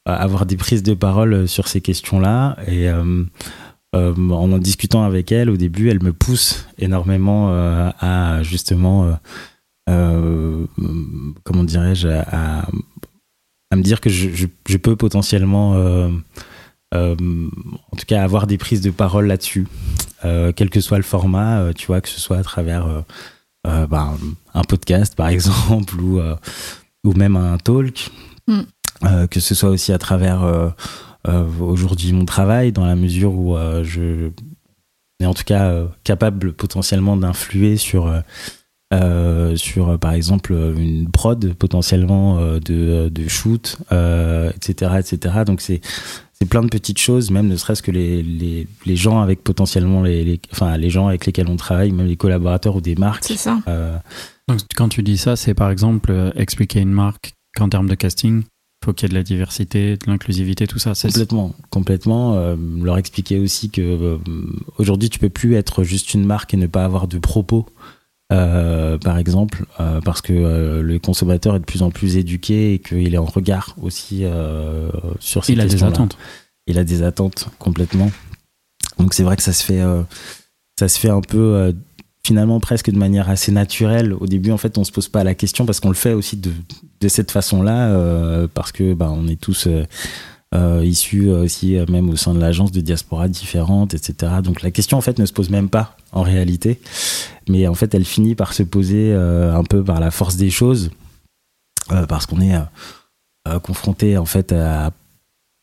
avoir des prises de parole sur ces questions-là? Et euh, euh, en en discutant avec elle, au début, elle me pousse énormément euh, à justement, euh, euh, comment dirais-je, à, me dire que je, peux potentiellement, euh, euh, en tout cas, avoir des prises de parole là-dessus, euh, quel que soit le format, euh, tu vois, que ce soit à travers euh, euh, ben, un podcast, par [laughs] exemple, ou, euh, ou même un talk, Mm. euh, que ce soit aussi à travers euh, euh, aujourd'hui mon travail, dans la mesure où euh, je est en tout cas euh, capable potentiellement d'influer sur euh, sur euh, par exemple une prod potentiellement euh, de, de shoot euh, etc etc donc c'est c'est plein de petites choses même ne serait-ce que les, les, les gens avec potentiellement les, les enfin les gens avec lesquels on travaille même les collaborateurs ou des marques C'est ça. euh, Donc, quand tu dis ça, c'est par exemple euh, expliquer à une marque qu'en termes de casting, il faut qu'il y ait de la diversité, de l'inclusivité, tout ça. C'est Complètement, complètement. euh, leur expliquer aussi que euh, aujourd'hui tu peux plus être juste une marque et ne pas avoir de propos, euh, par exemple, euh, parce que euh, le consommateur est de plus en plus éduqué et qu'il est en regard aussi sur ces il a des attentes. Il a des attentes complètement. Donc c'est vrai que ça se fait, ça se fait un peu finalement presque de manière assez naturelle. Au début, en fait, on se pose pas la question parce qu'on le fait aussi de, de cette façon-là, parce que bah, on est tous issus aussi euh, même au sein de l'agence de diaspora différentes, etc. Donc la question en fait ne se pose même pas en réalité, mais en fait elle finit par se poser euh, un peu par la force des choses, euh, parce qu'on est euh, euh, confronté en fait à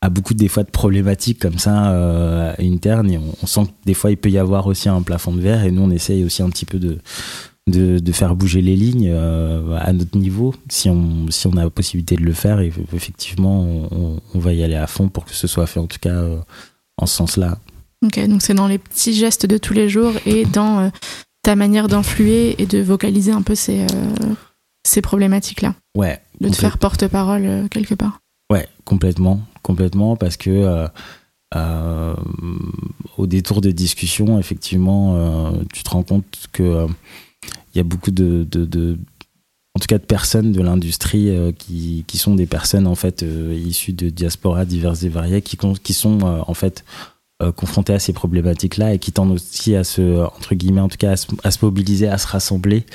à beaucoup des fois de problématiques comme ça euh, internes. Et on, on sent que des fois il peut y avoir aussi un plafond de verre. Et nous on essaye aussi un petit peu de de, de faire bouger les lignes euh, à notre niveau si on si on a la possibilité de le faire et effectivement on, on va y aller à fond pour que ce soit fait en tout cas euh, en ce sens-là Ok, donc c'est dans les petits gestes de tous les jours et dans euh, ta manière d'influer et de vocaliser un peu ces, ces problématiques-là. ouais De te faire porte-parole quelque part. Ouais, complètement, complètement, parce que au détour de discussion, effectivement, tu te rends compte que il y a beaucoup de, en tout cas, de personnes de l'industrie euh, qui, sont des personnes en fait euh, issues de diasporas diverses et variées, qui, sont euh, en fait confrontées à ces problématiques-là et qui tendent aussi à se, entre guillemets, en tout cas, à se, mobiliser, à se rassembler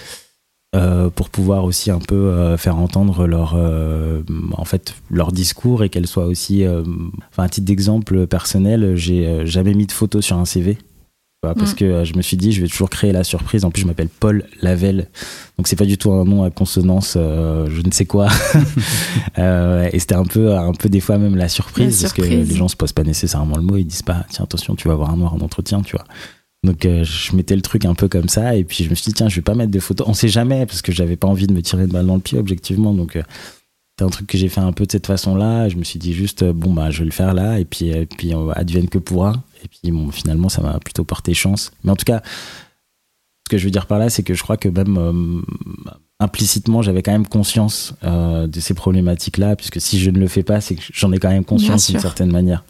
pour pouvoir aussi un peu faire entendre leur en fait leur discours et qu'elles soient aussi enfin à titre d'exemple personnel j'ai jamais mis de photo sur un CV vois, parce Mm. que euh, je me suis dit je vais toujours créer la surprise. En plus je m'appelle Paul Lavelle. Donc c'est pas du tout un nom à consonance euh, je ne sais quoi. [laughs] Euh, et c'était un peu un peu des fois même la surprise, La parce que les gens se posent pas nécessairement le mot. Ils disent pas tiens attention tu vas avoir un noir en entretien tu vois. Donc euh, je mettais le truc un peu comme ça. Et puis je me suis dit tiens je vais pas mettre de photos. On sait jamais parce que j'avais pas envie de me tirer une balle dans le pied objectivement. Donc euh, c'est un truc que j'ai fait un peu de cette façon là je me suis dit juste euh, bon bah je vais le faire là et puis et puis euh, advienne que pourra. Et puis bon finalement ça m'a plutôt porté chance. Mais en tout cas ce que je veux dire par là c'est que je crois que même euh, implicitement j'avais quand même conscience euh, de ces problématiques là puisque si je ne le fais pas c'est que j'en ai quand même conscience d'une certaine manière.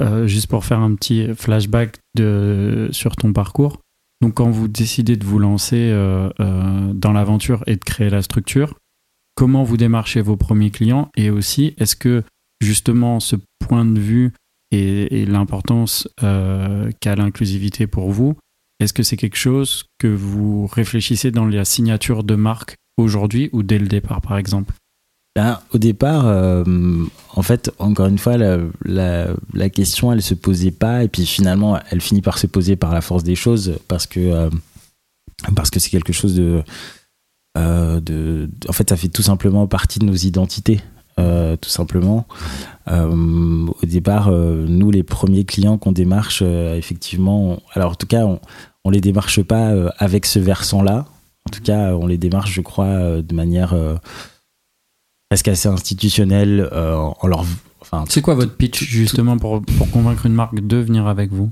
Euh, juste pour faire un petit flashback de, sur ton parcours. Donc, quand vous décidez de vous lancer euh, euh, dans l'aventure et de créer la structure, comment vous démarchez vos premiers clients Et aussi, est-ce que justement ce point de vue et, l'importance euh, qu'a l'inclusivité pour vous, est-ce que c'est quelque chose que vous réfléchissez dans la signature de marque aujourd'hui ou dès le départ, par exemple? Ben, au départ, euh, en fait, encore une fois, la question, elle se posait pas, et puis finalement, elle finit par se poser par la force des choses, parce que euh, parce que c'est quelque chose de, euh, de, en fait, ça fait tout simplement partie de nos identités, euh, tout simplement. Euh, au départ, euh, nous, les premiers clients qu'on démarche, effectivement, on- alors en tout cas, on, on les démarche pas avec ce versant-là. En tout cas, on les démarche, je crois, de manière presque assez institutionnelle. en leur, enfin, C'est quoi votre pitch justement pour, pour convaincre une marque de venir avec vous?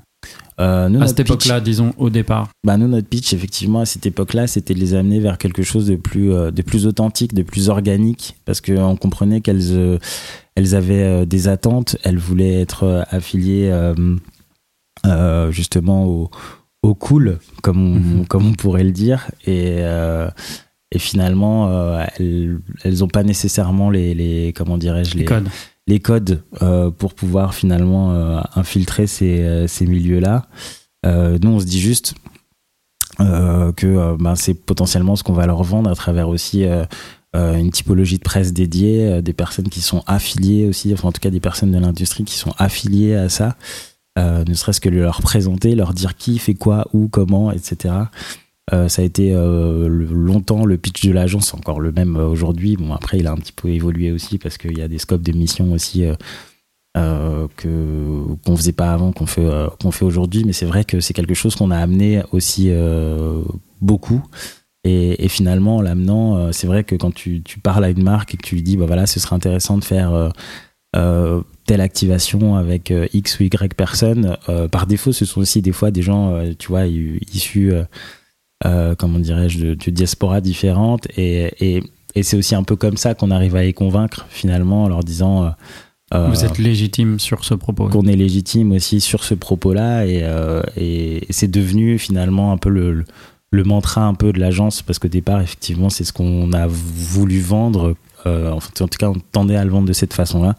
Euh, nous, À cette époque-là, disons au départ. Bah nous notre pitch effectivement à cette époque-là c'était de les amener vers quelque chose de plus euh, de plus authentique, de plus organique parce que on comprenait qu'elles euh, elles avaient des attentes, elles voulaient être affiliées justement au, au cool comme on, Mhm. comme on pourrait le dire et et finalement elles elles ont pas nécessairement les les comment dirais-je Les codes. Les codes euh, pour pouvoir finalement euh, infiltrer ces, euh, milieux-là. Nous, on se dit juste que ben, c'est potentiellement ce qu'on va leur vendre à travers aussi une typologie de presse dédiée, des personnes qui sont affiliées aussi, enfin en tout cas des personnes de l'industrie qui sont affiliées à ça, ne serait-ce que de leur présenter, leur dire qui fait quoi, où, comment, etc. Euh, ça a été euh, longtemps le pitch de l'agence, encore le même euh, aujourd'hui. Bon, après, il a un petit peu évolué aussi parce qu'il y a des scopes d'émissions aussi euh, que qu'on faisait pas avant, qu'on fait fait aujourd'hui. Mais c'est vrai que c'est quelque chose qu'on a amené aussi beaucoup. Et, finalement, en l'amenant, c'est vrai que quand tu, tu parles à une marque et que tu lui dis, bah voilà, ce serait intéressant de faire telle activation avec X ou Y personnes, par défaut, ce sont aussi des fois des gens, tu vois, issus, euh, comment dirais-je, de, de diaspora différentes. Et, et, et c'est aussi un peu comme ça qu'on arrive à les convaincre, finalement, en leur disant. euh, euh, Vous êtes légitime sur ce propos. qu'on est légitime aussi sur ce propos-là et, et, c'est devenu finalement un peu le, le, le mantra un peu de l'agence parce qu'au départ effectivement c'est ce qu'on a voulu vendre en, tout cas on tendait à le vendre de cette façon-là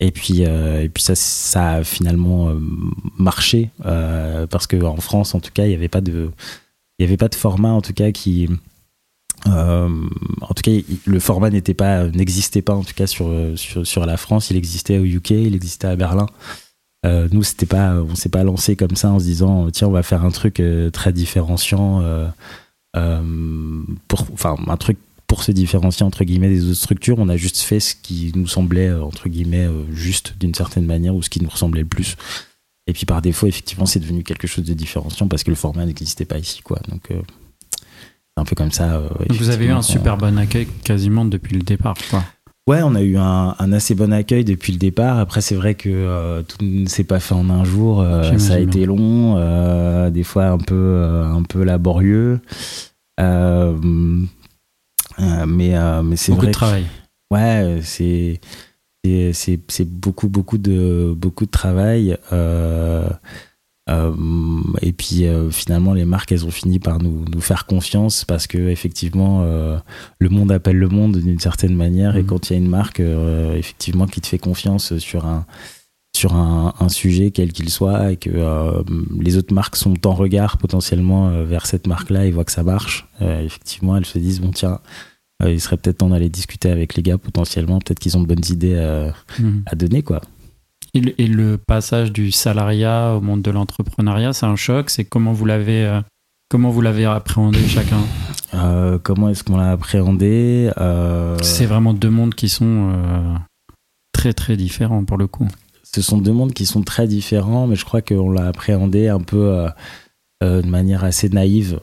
et puis et puis ça ça a finalement euh, marché euh, parce que en France en tout cas il y avait pas de il y avait pas de format en tout cas qui euh, en tout cas, le format n'était pas, n'existait pas en tout cas sur, sur, sur la France. Il existait au UK, il existait à Berlin. Euh, nous, c'était pas, on s'est pas lancé comme ça en se disant tiens, on va faire un truc euh, très différenciant, pour, enfin un truc pour se différencier entre guillemets des autres structures. On a juste fait ce qui nous semblait entre guillemets juste d'une certaine manière ou ce qui nous ressemblait le plus. Et puis par défaut, effectivement, c'est devenu quelque chose de différenciant parce que le format n'existait pas ici, quoi. Donc euh, c'est un peu comme ça. euh, vous avez eu un super bon accueil quasiment depuis le départ. Quoi. Ouais, on a eu un, un assez bon accueil depuis le départ. Après, c'est vrai que euh, tout ne s'est pas fait en un jour. Euh, ça a été long, euh, des fois un peu, un peu laborieux. Mais mais c'est Beaucoup vrai. de travail. que- ouais, c'est c'est- beaucoup beaucoup de beaucoup de travail. Euh, euh, et puis euh, finalement, les marques, elles ont fini par nous, nous faire confiance parce que effectivement, euh, le monde appelle le monde d'une certaine manière. Et Mhm. quand il y a une marque, effectivement, qui te fait confiance sur un sur un, un sujet quel qu'il soit et que les autres marques sont en regard potentiellement vers cette marque-là et voient que ça marche, effectivement, elles se disent bon tiens, il serait peut-être temps d'aller discuter avec les gars potentiellement, peut-être qu'ils ont de bonnes idées euh, Mhm. à donner quoi. Et, le, et le passage du salariat au monde de l'entrepreneuriat, c'est un choc? C'est comment vous l'avez euh, comment vous l'avez appréhendé chacun? Euh, comment est-ce qu'on l'a appréhendé Euh, C'est vraiment deux mondes qui sont euh, très très différents pour le coup. ce sont deux mondes qui sont très différents, mais je crois qu'on l'a appréhendé un peu euh, euh, de manière assez naïve,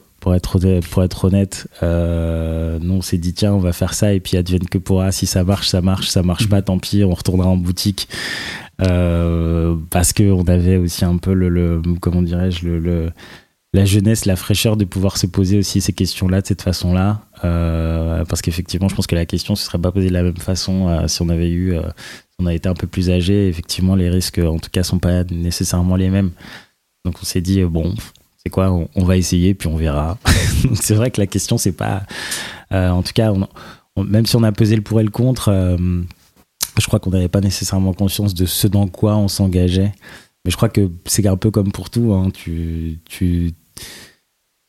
pour être, honnête-. Euh, nous, on s'est dit, tiens, on va faire ça, et puis advienne que pourra. Si ça marche, ça marche. Ça marche pas, tant pis, on retournera en boutique. Euh, parce qu'on avait aussi un peu le, le- comment dirais-je, le, la jeunesse, la fraîcheur de pouvoir se poser aussi ces questions-là de cette façon-là. Euh, parce qu'effectivement, je pense que la question ne se serait pas posée de la même façon si on avait eu, si on a été un peu plus âgé. Effectivement, les risques, en tout cas, sont pas nécessairement les mêmes. Donc, on s'est dit, bon, c'est quoi, on, on va essayer, puis on verra. [laughs] C'est vrai que la question, c'est pas. euh, en tout cas, on- on- même si on a pesé le pour et le contre, euh, je crois qu'on n'avait pas nécessairement conscience de ce dans quoi on s'engageait. Mais je crois que c'est un peu comme pour tout. hein. Tu, tu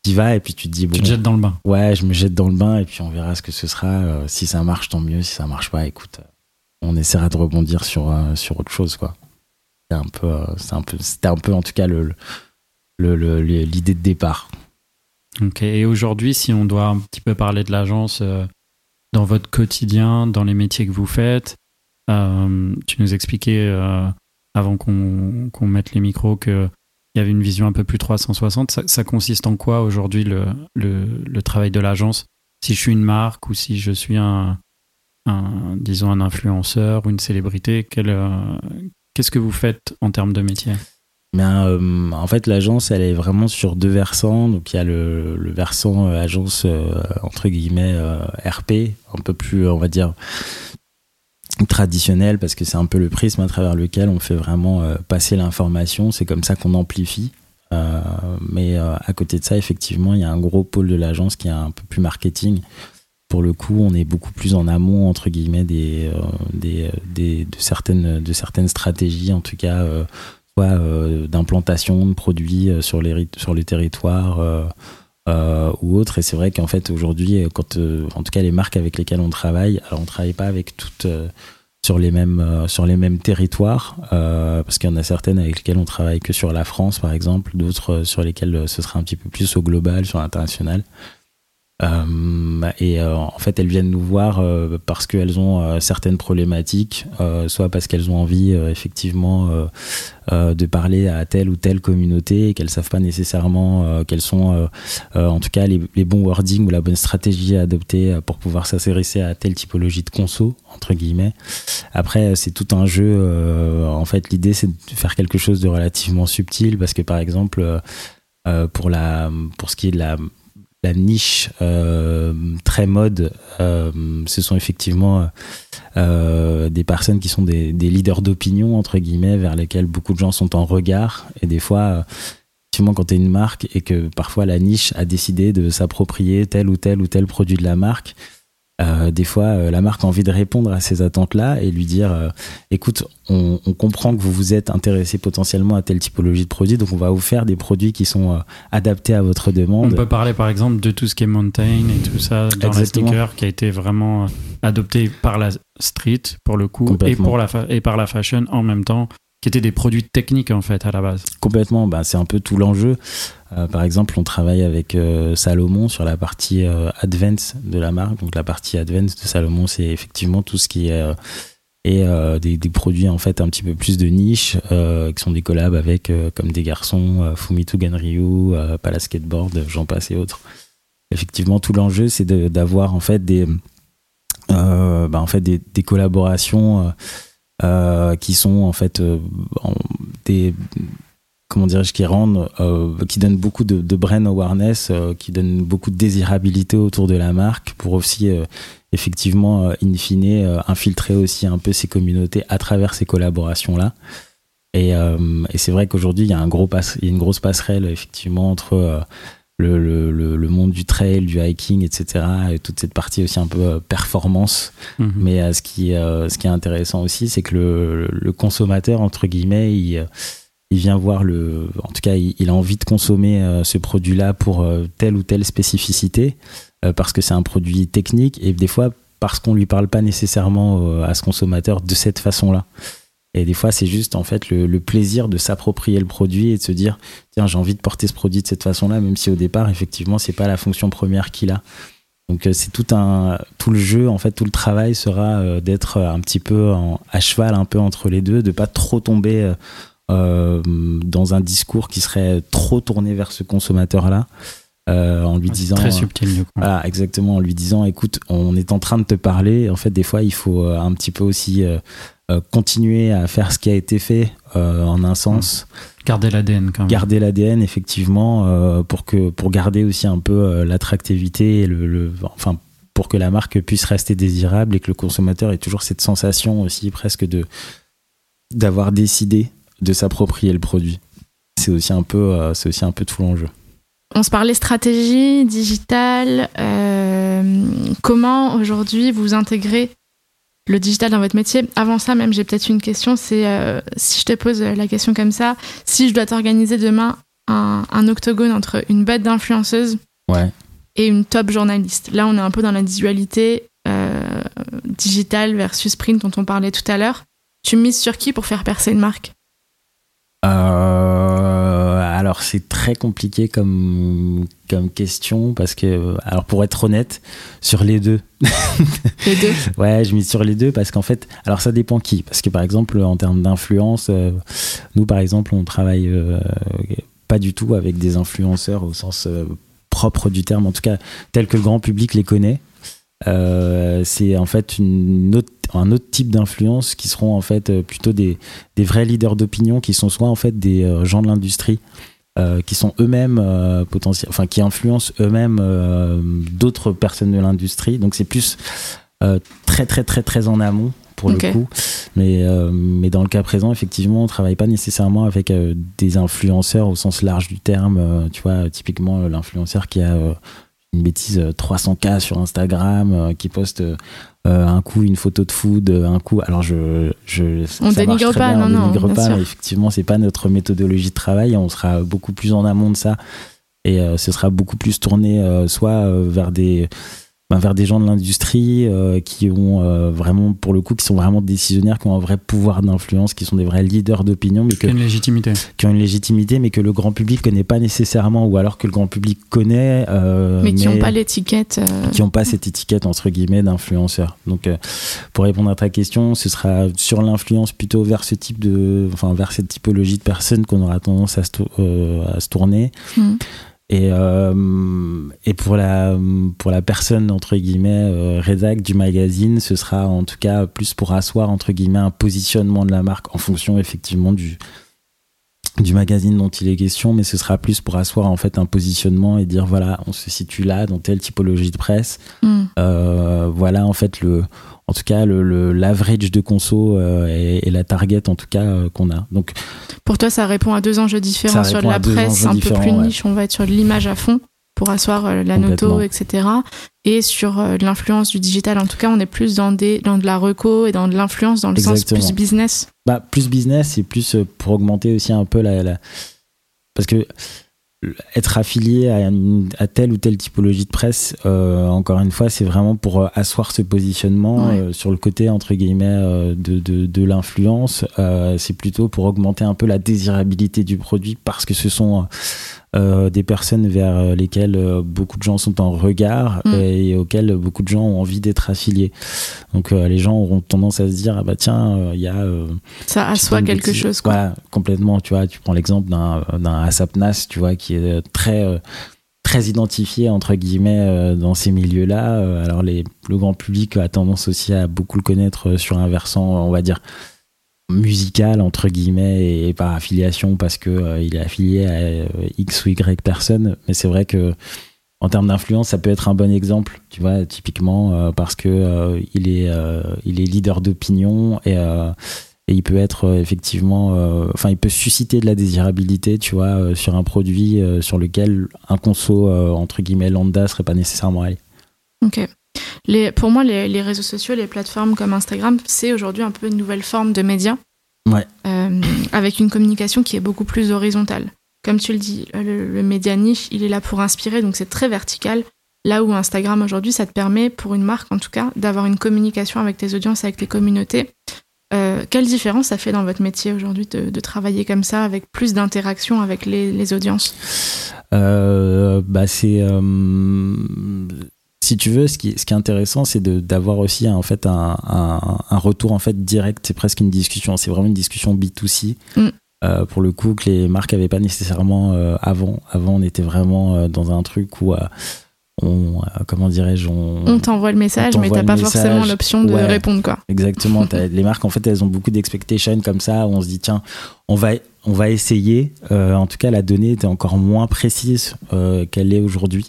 y vas et puis tu te dis, bon, Tu te jettes dans le bain. ouais, je me jette dans le bain et puis on verra ce que ce sera. Euh, si ça marche, tant mieux. Si ça marche pas, écoute, on essaiera de rebondir sur, sur autre chose, quoi. C'était un peu, c'est un peu, c'était un peu, en tout cas, le- l'idée de départ. Ok. Et aujourd'hui, si on doit un petit peu parler de l'agence euh, dans votre quotidien, dans les métiers que vous faites, euh, tu nous expliquais euh, avant qu'on mette les micros que il il y avait une vision un peu plus 360. Ça, consiste en quoi aujourd'hui le, travail de l'agence? Si je suis une marque ou si je suis un, un disons un influenceur ou une célébrité, qu'est-ce que vous faites en termes de métier? Euh, en fait, l'agence, elle est vraiment sur deux versants. Donc, il y a le, le versant euh, agence, euh, entre guillemets, RP, un peu plus, on va dire, traditionnel, parce que c'est un peu le prisme à travers lequel on fait vraiment passer l'information. C'est comme ça qu'on amplifie. Mais à côté de ça, effectivement, il y a un gros pôle de l'agence qui est un peu plus marketing. Pour le coup, on est beaucoup plus en amont, entre guillemets, des, des, des- de, certaines, de certaines stratégies, en tout cas, euh, d'implantation de produits euh, sur les, sur les territoires euh, ou autres. Et c'est vrai qu'en fait, aujourd'hui, quand, en tout cas, les marques avec lesquelles on travaille, alors on travaille pas avec toutes sur les mêmes, sur les mêmes territoires, parce qu'il y en a certaines avec lesquelles on travaille que sur la France, par exemple, d'autres sur lesquelles ce sera un petit peu plus au global, sur l'international. Euh, et euh, en fait, elles viennent nous voir euh, parce qu'elles ont certaines problématiques, soit parce qu'elles ont envie effectivement de parler à telle ou telle communauté et qu'elles savent pas nécessairement quels sont, en tout cas, les, les bons wordings ou la bonne stratégie à adopter pour pouvoir s'intéresser à telle typologie de conso entre guillemets. Après, c'est tout un jeu. en fait, l'idée c'est de faire quelque chose de relativement subtil parce que par exemple, pour la, pour ce qui est de la la niche euh, très mode, euh, ce sont effectivement euh, des personnes qui sont des, leaders d'opinion, entre guillemets, vers lesquels beaucoup de gens sont en regard. Et des fois, effectivement, quand tu es une marque et que parfois la niche a décidé de s'approprier tel ou tel ou tel produit de la marque, euh, des fois, euh, la marque a envie de répondre à ces attentes-là et lui dire euh, écoute, on, on comprend que vous vous êtes intéressé potentiellement à telle typologie de produit, donc on va vous faire des produits qui sont adaptés à votre On demande. peut parler par exemple de tout ce qui est mountain et tout ça dans la Exactement. sneaker qui a été vraiment adopté par la street pour le coup et, pour la et par la fashion en même temps, qui étaient des produits techniques en fait à la base. Complètement, bah, c'est un peu tout l'enjeu. Euh, par exemple, on travaille avec euh, Salomon sur la partie euh, advance de la marque. Donc la partie advance de Salomon, c'est effectivement tout ce qui est, euh, des, produits en fait un petit peu plus de niche, qui sont des collabs avec comme des garçons, Fumito Ganryu, Pala Skateboard, j'en passe et autres. Effectivement, tout l'enjeu, c'est d'avoir en fait des, bah, en fait des collaborations. Euh, qui sont en fait euh, en- des comment dirais-je qui rendent euh, qui donnent beaucoup de, de brand awareness euh, qui donnent beaucoup de désirabilité autour de la marque pour aussi euh, effectivement euh, in fine infiltrer aussi un peu ces communautés à travers ces collaborations là et, et c'est vrai qu'aujourd'hui il y a un gros passe- il y a une grosse passerelle effectivement entre le, le, le, le monde du trail, du hiking, etc. Et toute cette partie aussi un peu euh, performance Mhm. mais euh, ce, qui, euh, ce qui est intéressant aussi, c'est que le, le consommateur, entre guillemets, il, il vient voir le. En tout cas, il, il a envie de consommer ce produit-là pour telle ou telle spécificité, parce que c'est un produit technique, et des fois, parce qu'on lui parle pas nécessairement à ce consommateur de cette façon-là. Et des fois, c'est juste en fait le, le plaisir de s'approprier le produit et de se dire tiens, j'ai envie de porter ce produit de cette façon-là, même si au départ, effectivement, c'est pas la fonction première qu'il a. Donc euh, c'est tout un tout le jeu en fait tout le travail sera euh, d'être un petit peu en, à cheval un peu entre les deux de pas trop tomber euh, dans un discours qui serait trop tourné vers ce consommateur là en lui disant très subtil du coup. voilà, exactement, en lui disant, écoute, on est en train de te parler. En fait, des fois, il faut un petit peu aussi euh, euh, continuer à faire ce qui a été fait euh, en un sens, Garder l'ADN quand même. garder l'ADN effectivement euh, pour que pour garder aussi un peu euh, l'attractivité et le, le- enfin pour que la marque puisse rester désirable et que le consommateur ait toujours cette sensation aussi presque de d'avoir décidé de s'approprier le produit. C'est aussi un peu euh, c'est aussi un peu tout l'enjeu. On se parlait stratégie, digital. euh, comment aujourd'hui vous intégrez le digital dans votre métier Avant ça, même, j'ai peut-être une question. C'est euh, si je te pose la question comme ça, si je dois t'organiser demain un, un octogone entre une bête d'influenceuse Ouais. et une top journaliste. Là, on est un peu dans la visualité euh, digitale versus print dont on parlait tout à l'heure. Tu mises sur qui pour faire percer une marque? Euh, alors c'est très compliqué comme comme question parce que alors pour être honnête sur les deux Les deux. [laughs] ouais je mise sur les deux parce qu'en fait alors ça dépend qui parce que par exemple en termes d'influence euh, nous par exemple on travaille euh, pas du tout avec des influenceurs au sens euh, propre du terme, en tout cas tel que le grand public les connaît. Euh, c'est en fait une autre, un autre type d'influence qui seront en fait euh, plutôt des, des vrais leaders d'opinion qui sont soit en fait des euh, gens de l'industrie euh, qui sont eux-mêmes euh, potentiels, enfin qui influencent eux-mêmes euh, d'autres personnes de l'industrie. Donc c'est plus très très très très en amont pour le coup. Mais, mais dans le cas présent, effectivement, on travaille pas nécessairement avec des influenceurs au sens large du terme. tu vois, typiquement l'influenceur qui a une bêtise euh, 300K sur Instagram, euh, qui poste euh, euh, un coup une photo de food, euh, un coup. Alors je, je On ça marche dénigre très pas, bien, non, on non, dénigre pas, sûr. mais effectivement, c'est pas notre méthodologie de travail. On sera beaucoup plus en amont de ça et euh, ce sera beaucoup plus tourné euh, soit euh, vers des ben, vers des gens de l'industrie euh, qui ont euh, vraiment pour le coup qui sont vraiment décisionnaires qui ont un vrai pouvoir d'influence qui sont des vrais leaders d'opinion mais que, Une légitimité. qui ont une légitimité mais que le grand public connaît pas nécessairement ou alors que le grand public connaît euh, mais qui n'ont pas l'étiquette. euh, qui n'ont pas cette étiquette entre guillemets d'influenceur. Donc euh, pour répondre à ta question, ce sera sur l'influence plutôt vers ce type de, enfin vers cette typologie de personnes qu'on aura tendance à se, euh, à se tourner. Mhm. Et, euh, et pour la pour la personne entre guillemets euh, du magazine, ce sera en tout cas plus pour asseoir entre guillemets un positionnement de la marque en fonction effectivement du du magazine dont il est question, mais ce sera plus pour asseoir en fait un positionnement et dire voilà, on se situe là dans telle typologie de presse. hmm. Euh, voilà en fait le, en tout cas le l'average de conso euh, et, et la target en tout cas euh, qu'on a. Donc Pour toi, ça répond à deux enjeux différents. Sur de la presse, un peu plus ouais. niche, on va être sur de l'image à fond pour asseoir euh, la noto, etc. Et sur euh, l'influence du digital, en tout cas, on est plus dans, des, dans de la reco et dans de l'influence dans le Exactement. sens plus business. bah, plus business et plus euh, pour augmenter aussi un peu la, la- parce que être affilié à, une- à telle ou telle typologie de presse, euh, encore une fois, c'est vraiment pour euh, asseoir ce positionnement Ouais. euh, sur le côté entre guillemets de, de, de l'influence. C'est plutôt pour augmenter un peu la désirabilité du produit parce que ce sont euh, des personnes vers lesquelles euh, beaucoup de gens sont en regard Mm. et auxquelles beaucoup de gens ont envie d'être affiliés. Donc euh, les gens auront tendance à se dire ah bah tiens euh, il y a euh, Ça assoit quelque bêtise. chose. Quoi. Voilà, complètement. Tu vois, tu prends l'exemple d'un d'un ASAP Nas, tu vois, qui est très euh, très identifié entre guillemets euh, dans ces milieux-là. Euh, Alors les, le grand public a tendance aussi à beaucoup le connaître euh, sur un versant, on va dire musical entre guillemets et, par affiliation parce que euh, il est affilié à euh, X ou Y personne. Mais c'est vrai que en termes d'influence, ça peut être un bon exemple, tu vois, typiquement euh, parce que il est il est leader d'opinion et et il peut être effectivement enfin il peut susciter de la désirabilité tu vois sur un produit sur lequel un conso entre guillemets lambda serait pas nécessairement allé Ok. Les, pour moi, les, les réseaux sociaux, les plateformes comme Instagram, c'est aujourd'hui un peu une nouvelle forme de média. Ouais. Euh, avec une communication qui est beaucoup plus horizontale. Comme tu le dis, le, le média niche, il est là pour inspirer, donc c'est très vertical. Là où Instagram aujourd'hui, ça te permet, pour une marque en tout cas, d'avoir une communication avec tes audiences, avec tes communautés. Euh, quelle différence ça fait dans votre métier aujourd'hui de, de travailler comme ça, avec plus d'interaction avec les, les audiences? Euh, bah c'est euh, si tu veux ce qui, ce qui est intéressant c'est d'avoir aussi en fait un, un, un retour en fait direct c'est presque une discussion c'est vraiment une discussion B2C Mm. Euh, pour le coup que les marques avaient pas nécessairement euh, avant avant on était vraiment euh, dans un truc où on comment dirais-je on, On t'envoie le message, mais t'as pas forcément l'option de Ouais. répondre, quoi. Exactement. [laughs] les marques, en fait, elles ont beaucoup d'expectations comme ça. Où on se dit, tiens, on va, on va essayer. En tout cas, la donnée était encore moins précise qu'elle est aujourd'hui.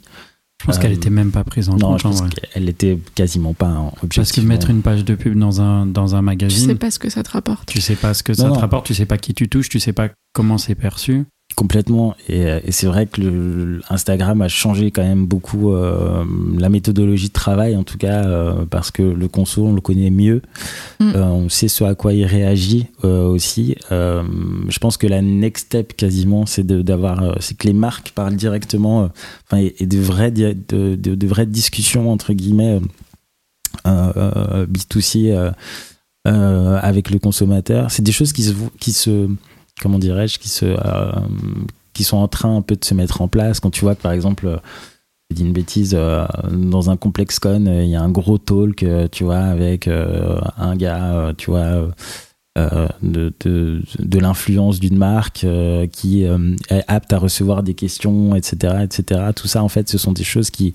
Je pense Euh, qu'elle était même pas prise en Non, compte. je en pense vrai. qu'elle était quasiment pas hein, Parce que mettre une page de pub dans un, dans un Tu magazine, sais pas ce que ça te rapporte. tu sais pas ce que ça Non, te rapporte, tu sais pas qui tu touches, tu sais pas comment c'est perçu. Complètement. Et, et c'est vrai que le, Instagram a changé quand même beaucoup euh, la méthodologie de travail, en tout cas, euh, parce que le conso, on le connaît mieux. Mm. Euh, on sait ce à quoi il réagit aussi. Je pense que la next step, quasiment, c'est d'avoir, c'est que les marques parlent directement, et, et de vraies, di- de, de- de vraies discussions entre guillemets euh, euh, B2C euh, euh, avec le consommateur. C'est des choses qui se, qui se comment dirais-je, qui se, euh, qui sont en train un peu de se mettre en place. Quand tu vois que par exemple, euh, je dis une bêtise, euh, dans un complexe con, il y a un gros talk, tu vois, avec un gars, tu vois, de, de, l'influence d'une marque qui est apte à recevoir des questions, etc., etc. Tout ça, en fait, ce sont des choses qui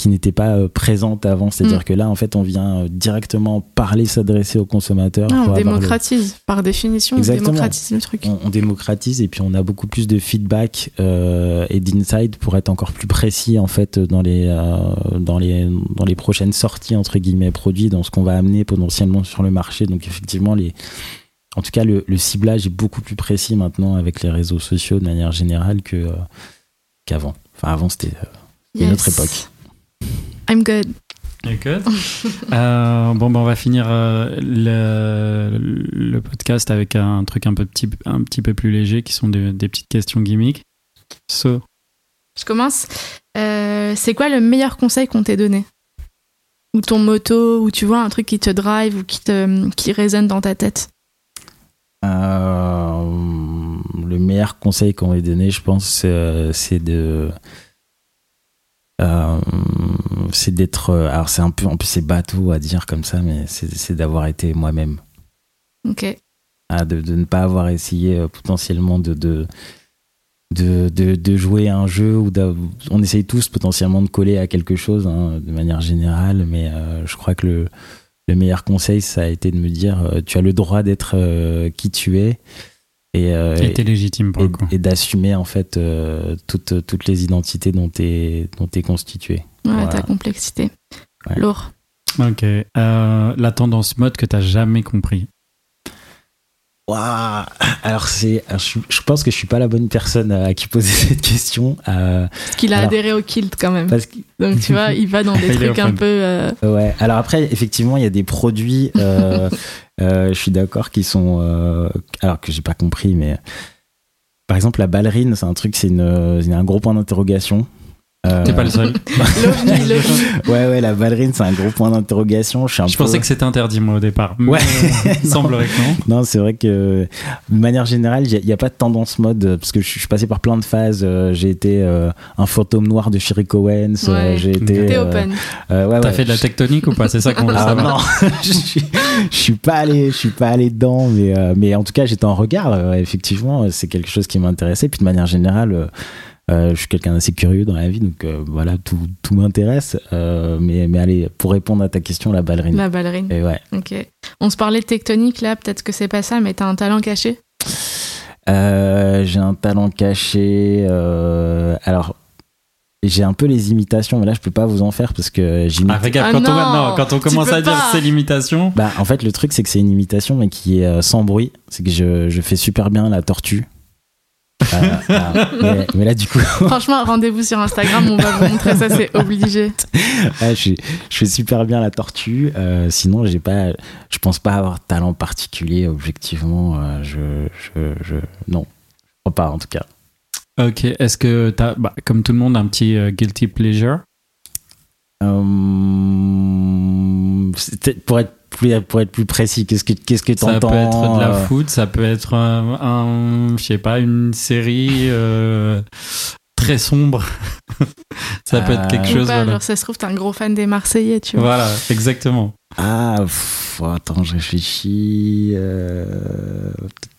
qui n'étaient pas euh, présentes avant. C'est-à-dire Mm. que là, en fait, on vient euh, directement parler, s'adresser aux consommateurs. Ah, on le- démocratise, par définition, Exactement. on démocratise le truc. on, on démocratise et puis on a beaucoup plus de feedback euh, et d'insight pour être encore plus précis en fait dans les euh, dans les dans les prochaines sorties entre guillemets produits dans ce qu'on va amener potentiellement sur le marché donc effectivement les en tout cas le, le ciblage est beaucoup plus précis maintenant avec les réseaux sociaux de manière générale que euh, qu'avant enfin avant c'était une autre époque I'm good. Écoute. [laughs] Euh, bon, ben, on va finir euh, le, le podcast avec un truc un, peu petit, un petit peu plus léger qui sont des, des petites questions gimmicks. So, Je commence. Euh, c'est quoi le meilleur conseil qu'on t'ait donné? Ou ton moto, ou tu vois un truc qui te drive ou qui, te, qui résonne dans ta tête? Euh, le meilleur conseil qu'on m'ait donné, je pense, euh, c'est de. Euh, c'est d'être. euh, Alors, c'est un peu. En plus, c'est bateau à dire comme ça, mais c'est d'avoir été moi-même. Ok. Ah, de, de ne pas avoir essayé euh, potentiellement de. de de, de, de jouer à un jeu ou on essaye tous potentiellement de coller à quelque chose hein, de manière générale mais euh, je crois que le, le meilleur conseil ça a été de me dire euh, tu as le droit d'être euh, qui tu es et, euh, et t'es légitime pour et, le coup. et d'assumer en fait euh, toutes, toutes les identités dont tu es, dont t'es constitué. Ouais, Voilà. ta complexité. Ouais. Lourd. Ok. Euh, la tendance mode que t'as jamais compris. Waouh Alors c'est, je, je pense que je suis pas la bonne personne à qui poser [laughs] cette question euh, Parce qu'il a Alors- adhéré au kilt quand même. parce que Donc tu vois, il va dans [laughs] des trucs un peu. euh, ouais. Alors après effectivement il y a des produits, euh, [laughs] je suis d'accord qui sont, euh, alors que j'ai pas compris mais par exemple la ballerine c'est un truc c'est c'est un gros point d'interrogation. Euh, T'es pas le seul. [laughs] L'ovni, l'ovni. Ouais ouais la ballerine c'est un gros point d'interrogation. Je suis un Je peu- pensais que c'était interdit moi au départ. Mais Ouais. [laughs] il semblerait que non. Non, c'est vrai que de manière générale, il n'y a, pas de tendance mode euh, parce que je suis passé par plein de phases. euh, J'ai été euh, un fantôme noir de Sherry Owens. euh, Ouais. J'ai été. T'es euh, open. euh, ouais, T'as ouais. fait de la tectonique ou pas C'est ça qu'on veut Ah savoir. non, [laughs] je suis, je suis pas allé, je suis pas allé dedans, mais euh, mais en tout cas j'étais en regard. euh, effectivement, c'est quelque chose qui m'intéressait. Puis de manière générale, euh, euh, je suis quelqu'un d'assez curieux dans la vie, donc euh, voilà, tout, tout m'intéresse. Euh, mais mais allez, pour répondre à ta question, la ballerine. La ballerine. Et ouais. Ok. On se parlait de tectonique là, peut-être que c'est pas ça, mais t'as un talent caché? Euh, j'ai un talent caché. euh, alors, j'ai un peu les imitations, mais là, je peux pas vous en faire parce que j'imite. Ah, regarde, Ah quand, on, non, non, quand on commence à dire c'est l'imitation, Bah, en fait, le truc, c'est que c'est une imitation, mais qui est euh, sans bruit. C'est que je, je fais super bien la tortue. Euh, ah, mais, mais là, du coup, [laughs] Franchement, rendez-vous sur Instagram, on va vous montrer ça, c'est obligé. [laughs] ouais, je, je fais super bien la tortue. Euh, sinon, j'ai pas, je pense pas avoir de talent particulier, objectivement. Euh, je, je, je, non, je crois pas, en tout cas. ok. Est-ce que t'as, bah, comme tout le monde, un petit euh, guilty pleasure? Euh, pour être plus pour être plus précis, qu'est-ce que qu'est-ce que Ça t'entends peut être de la euh, foot, ça peut être un, un- je sais pas, une série euh, très sombre. [laughs] ça peut être quelque Euh, Ou chose. pas, Voilà. genre, ça se trouve, t'es un gros fan des Marseillais, tu vois. Voilà, exactement. Ah, pff, attends, je réfléchis. euh,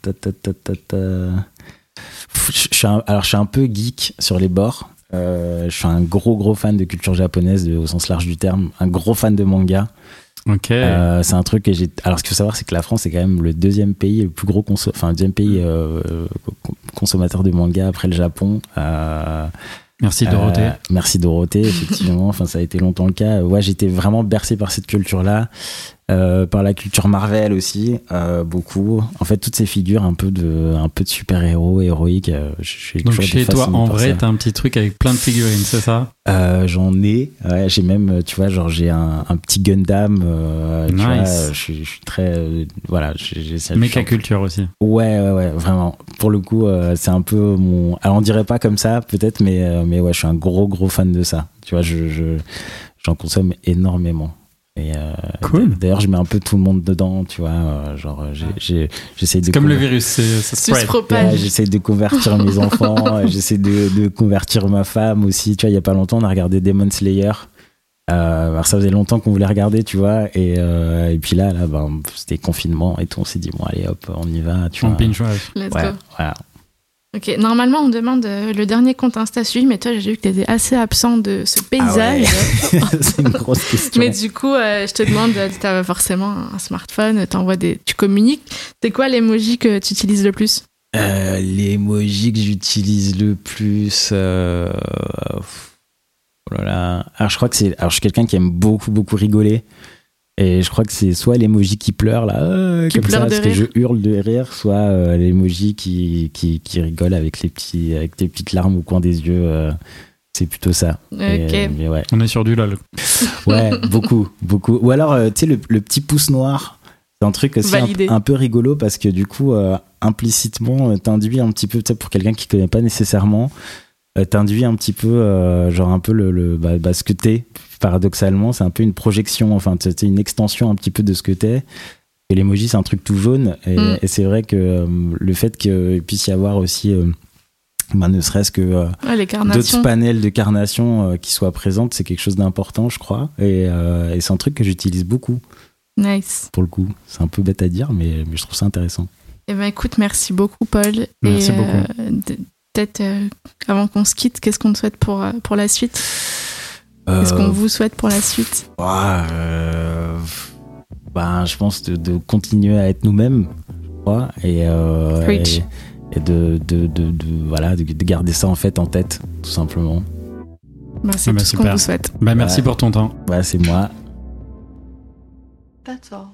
ta, ta, ta, ta, ta. Pff, Je je suis un- alors, je suis un peu geek sur les bords. Euh, je suis un gros gros fan de culture japonaise de- au sens large du terme, un gros fan de manga. Ok. Euh, c'est un truc que j'ai. Alors, ce qu'il faut savoir, c'est que la France est quand même le deuxième pays le plus gros conso... enfin le deuxième pays euh, euh, consommateur de manga après le Japon. Euh, Merci Dorothée. euh, merci Dorothée, effectivement. [laughs] enfin, ça a été longtemps le cas. Ouais, j'étais vraiment bercé par cette culture-là, euh, par la culture Marvel aussi, euh, beaucoup. En fait, toutes ces figures un peu de, un peu de super-héros, héroïques. euh, suis Donc toujours chez toi, en vrai, t'as un petit truc avec plein de figurines, c'est ça? J'en ai. Ouais, j'ai même, tu vois, genre j'ai un, un petit Gundam. Nice. je, suis, très, voilà, j'ai j'ai. Méca culture aussi. Ouais, ouais, ouais, vraiment. Pour le coup, c'est un peu mon. Alors, on dirait pas comme ça, peut-être, mais, mais ouais, je suis un gros, gros fan de ça. Tu vois, je, je, j'en consomme énormément. Et euh, Cool. D'ailleurs, je mets un peu tout le monde dedans, tu vois. euh, genre, j'ai, j'ai, j'essaie de. Comme le virus, ça se. Ouais, j'essaie de convertir mes [laughs] enfants, euh, j'essaie de, de convertir ma femme aussi. Tu vois, il y a pas longtemps, on a regardé Demon Slayer. Euh, alors ça faisait longtemps qu'on voulait regarder, tu vois, et, euh, et puis là, là, ben, c'était confinement et tout. On s'est dit bon, allez, hop, on y va, tu On vois. pinch, ouais. Let's Ouais, go. voilà. Ok, normalement on demande euh, le dernier compte Insta suivi, mais toi j'ai vu que t'étais assez absent de ce Ah paysage. ouais. [laughs] c'est une grosse question. Mais du coup, euh, je te demande, euh, t'as forcément un smartphone, t'envoies des, tu communiques. C'est quoi l'emoji que tu utilises le plus? Euh, L'emoji que j'utilise le plus. Oh là là. Alors, je crois que c'est. Alors, je suis quelqu'un qui aime beaucoup, beaucoup rigoler. Et je crois que c'est soit l'emoji qui pleure, là, euh, Qui comme pleure ça, de parce que rire. je hurle de rire, soit euh, l'emoji qui, qui, qui rigole avec les, petits, avec les petites larmes au coin des yeux. euh, c'est plutôt ça. Ok. Et, mais ouais. On est sur du lol. [laughs] Ouais, beaucoup, beaucoup. Ou alors, euh, tu sais, le, le petit pouce noir, c'est un truc aussi un, peu rigolo parce que du coup, euh, implicitement, t'induis un petit peu, sais, pour quelqu'un qui connaît pas nécessairement, euh, t'induis un petit peu, euh, genre un peu le, le bah, bah, ce que t'es. Paradoxalement, c'est un peu une projection, enfin, c'est une extension un petit peu de ce que t'es. Et l'emoji, c'est un truc tout jaune. Et, Mm. et c'est vrai que euh, le fait qu'il puisse y avoir aussi, bah, ne serait-ce que euh, Ouais, d'autres panels de carnation euh, qui soient présentes, c'est quelque chose d'important, je crois. Et, euh, et c'est un truc que j'utilise beaucoup, Nice. pour le coup. C'est un peu bête à dire, mais, mais je trouve ça intéressant. Eh ben écoute, merci beaucoup Paul. Merci Et, beaucoup. Peut-être euh, avant qu'on se quitte, qu'est-ce qu'on te souhaite pour, euh, pour la suite? Qu'est-ce qu'on Euh, vous souhaite pour la suite? Euh, ben, je pense de, de continuer à être nous-mêmes, je crois, et, euh, Preach. et, et de, de, de, de- voilà, de, de garder ça en fait en tête, tout simplement. Bah, C'est Ah bah, tout ce qu'on vous souhaite. Bah, merci Ouais. pour ton temps. C'est moi. That's all.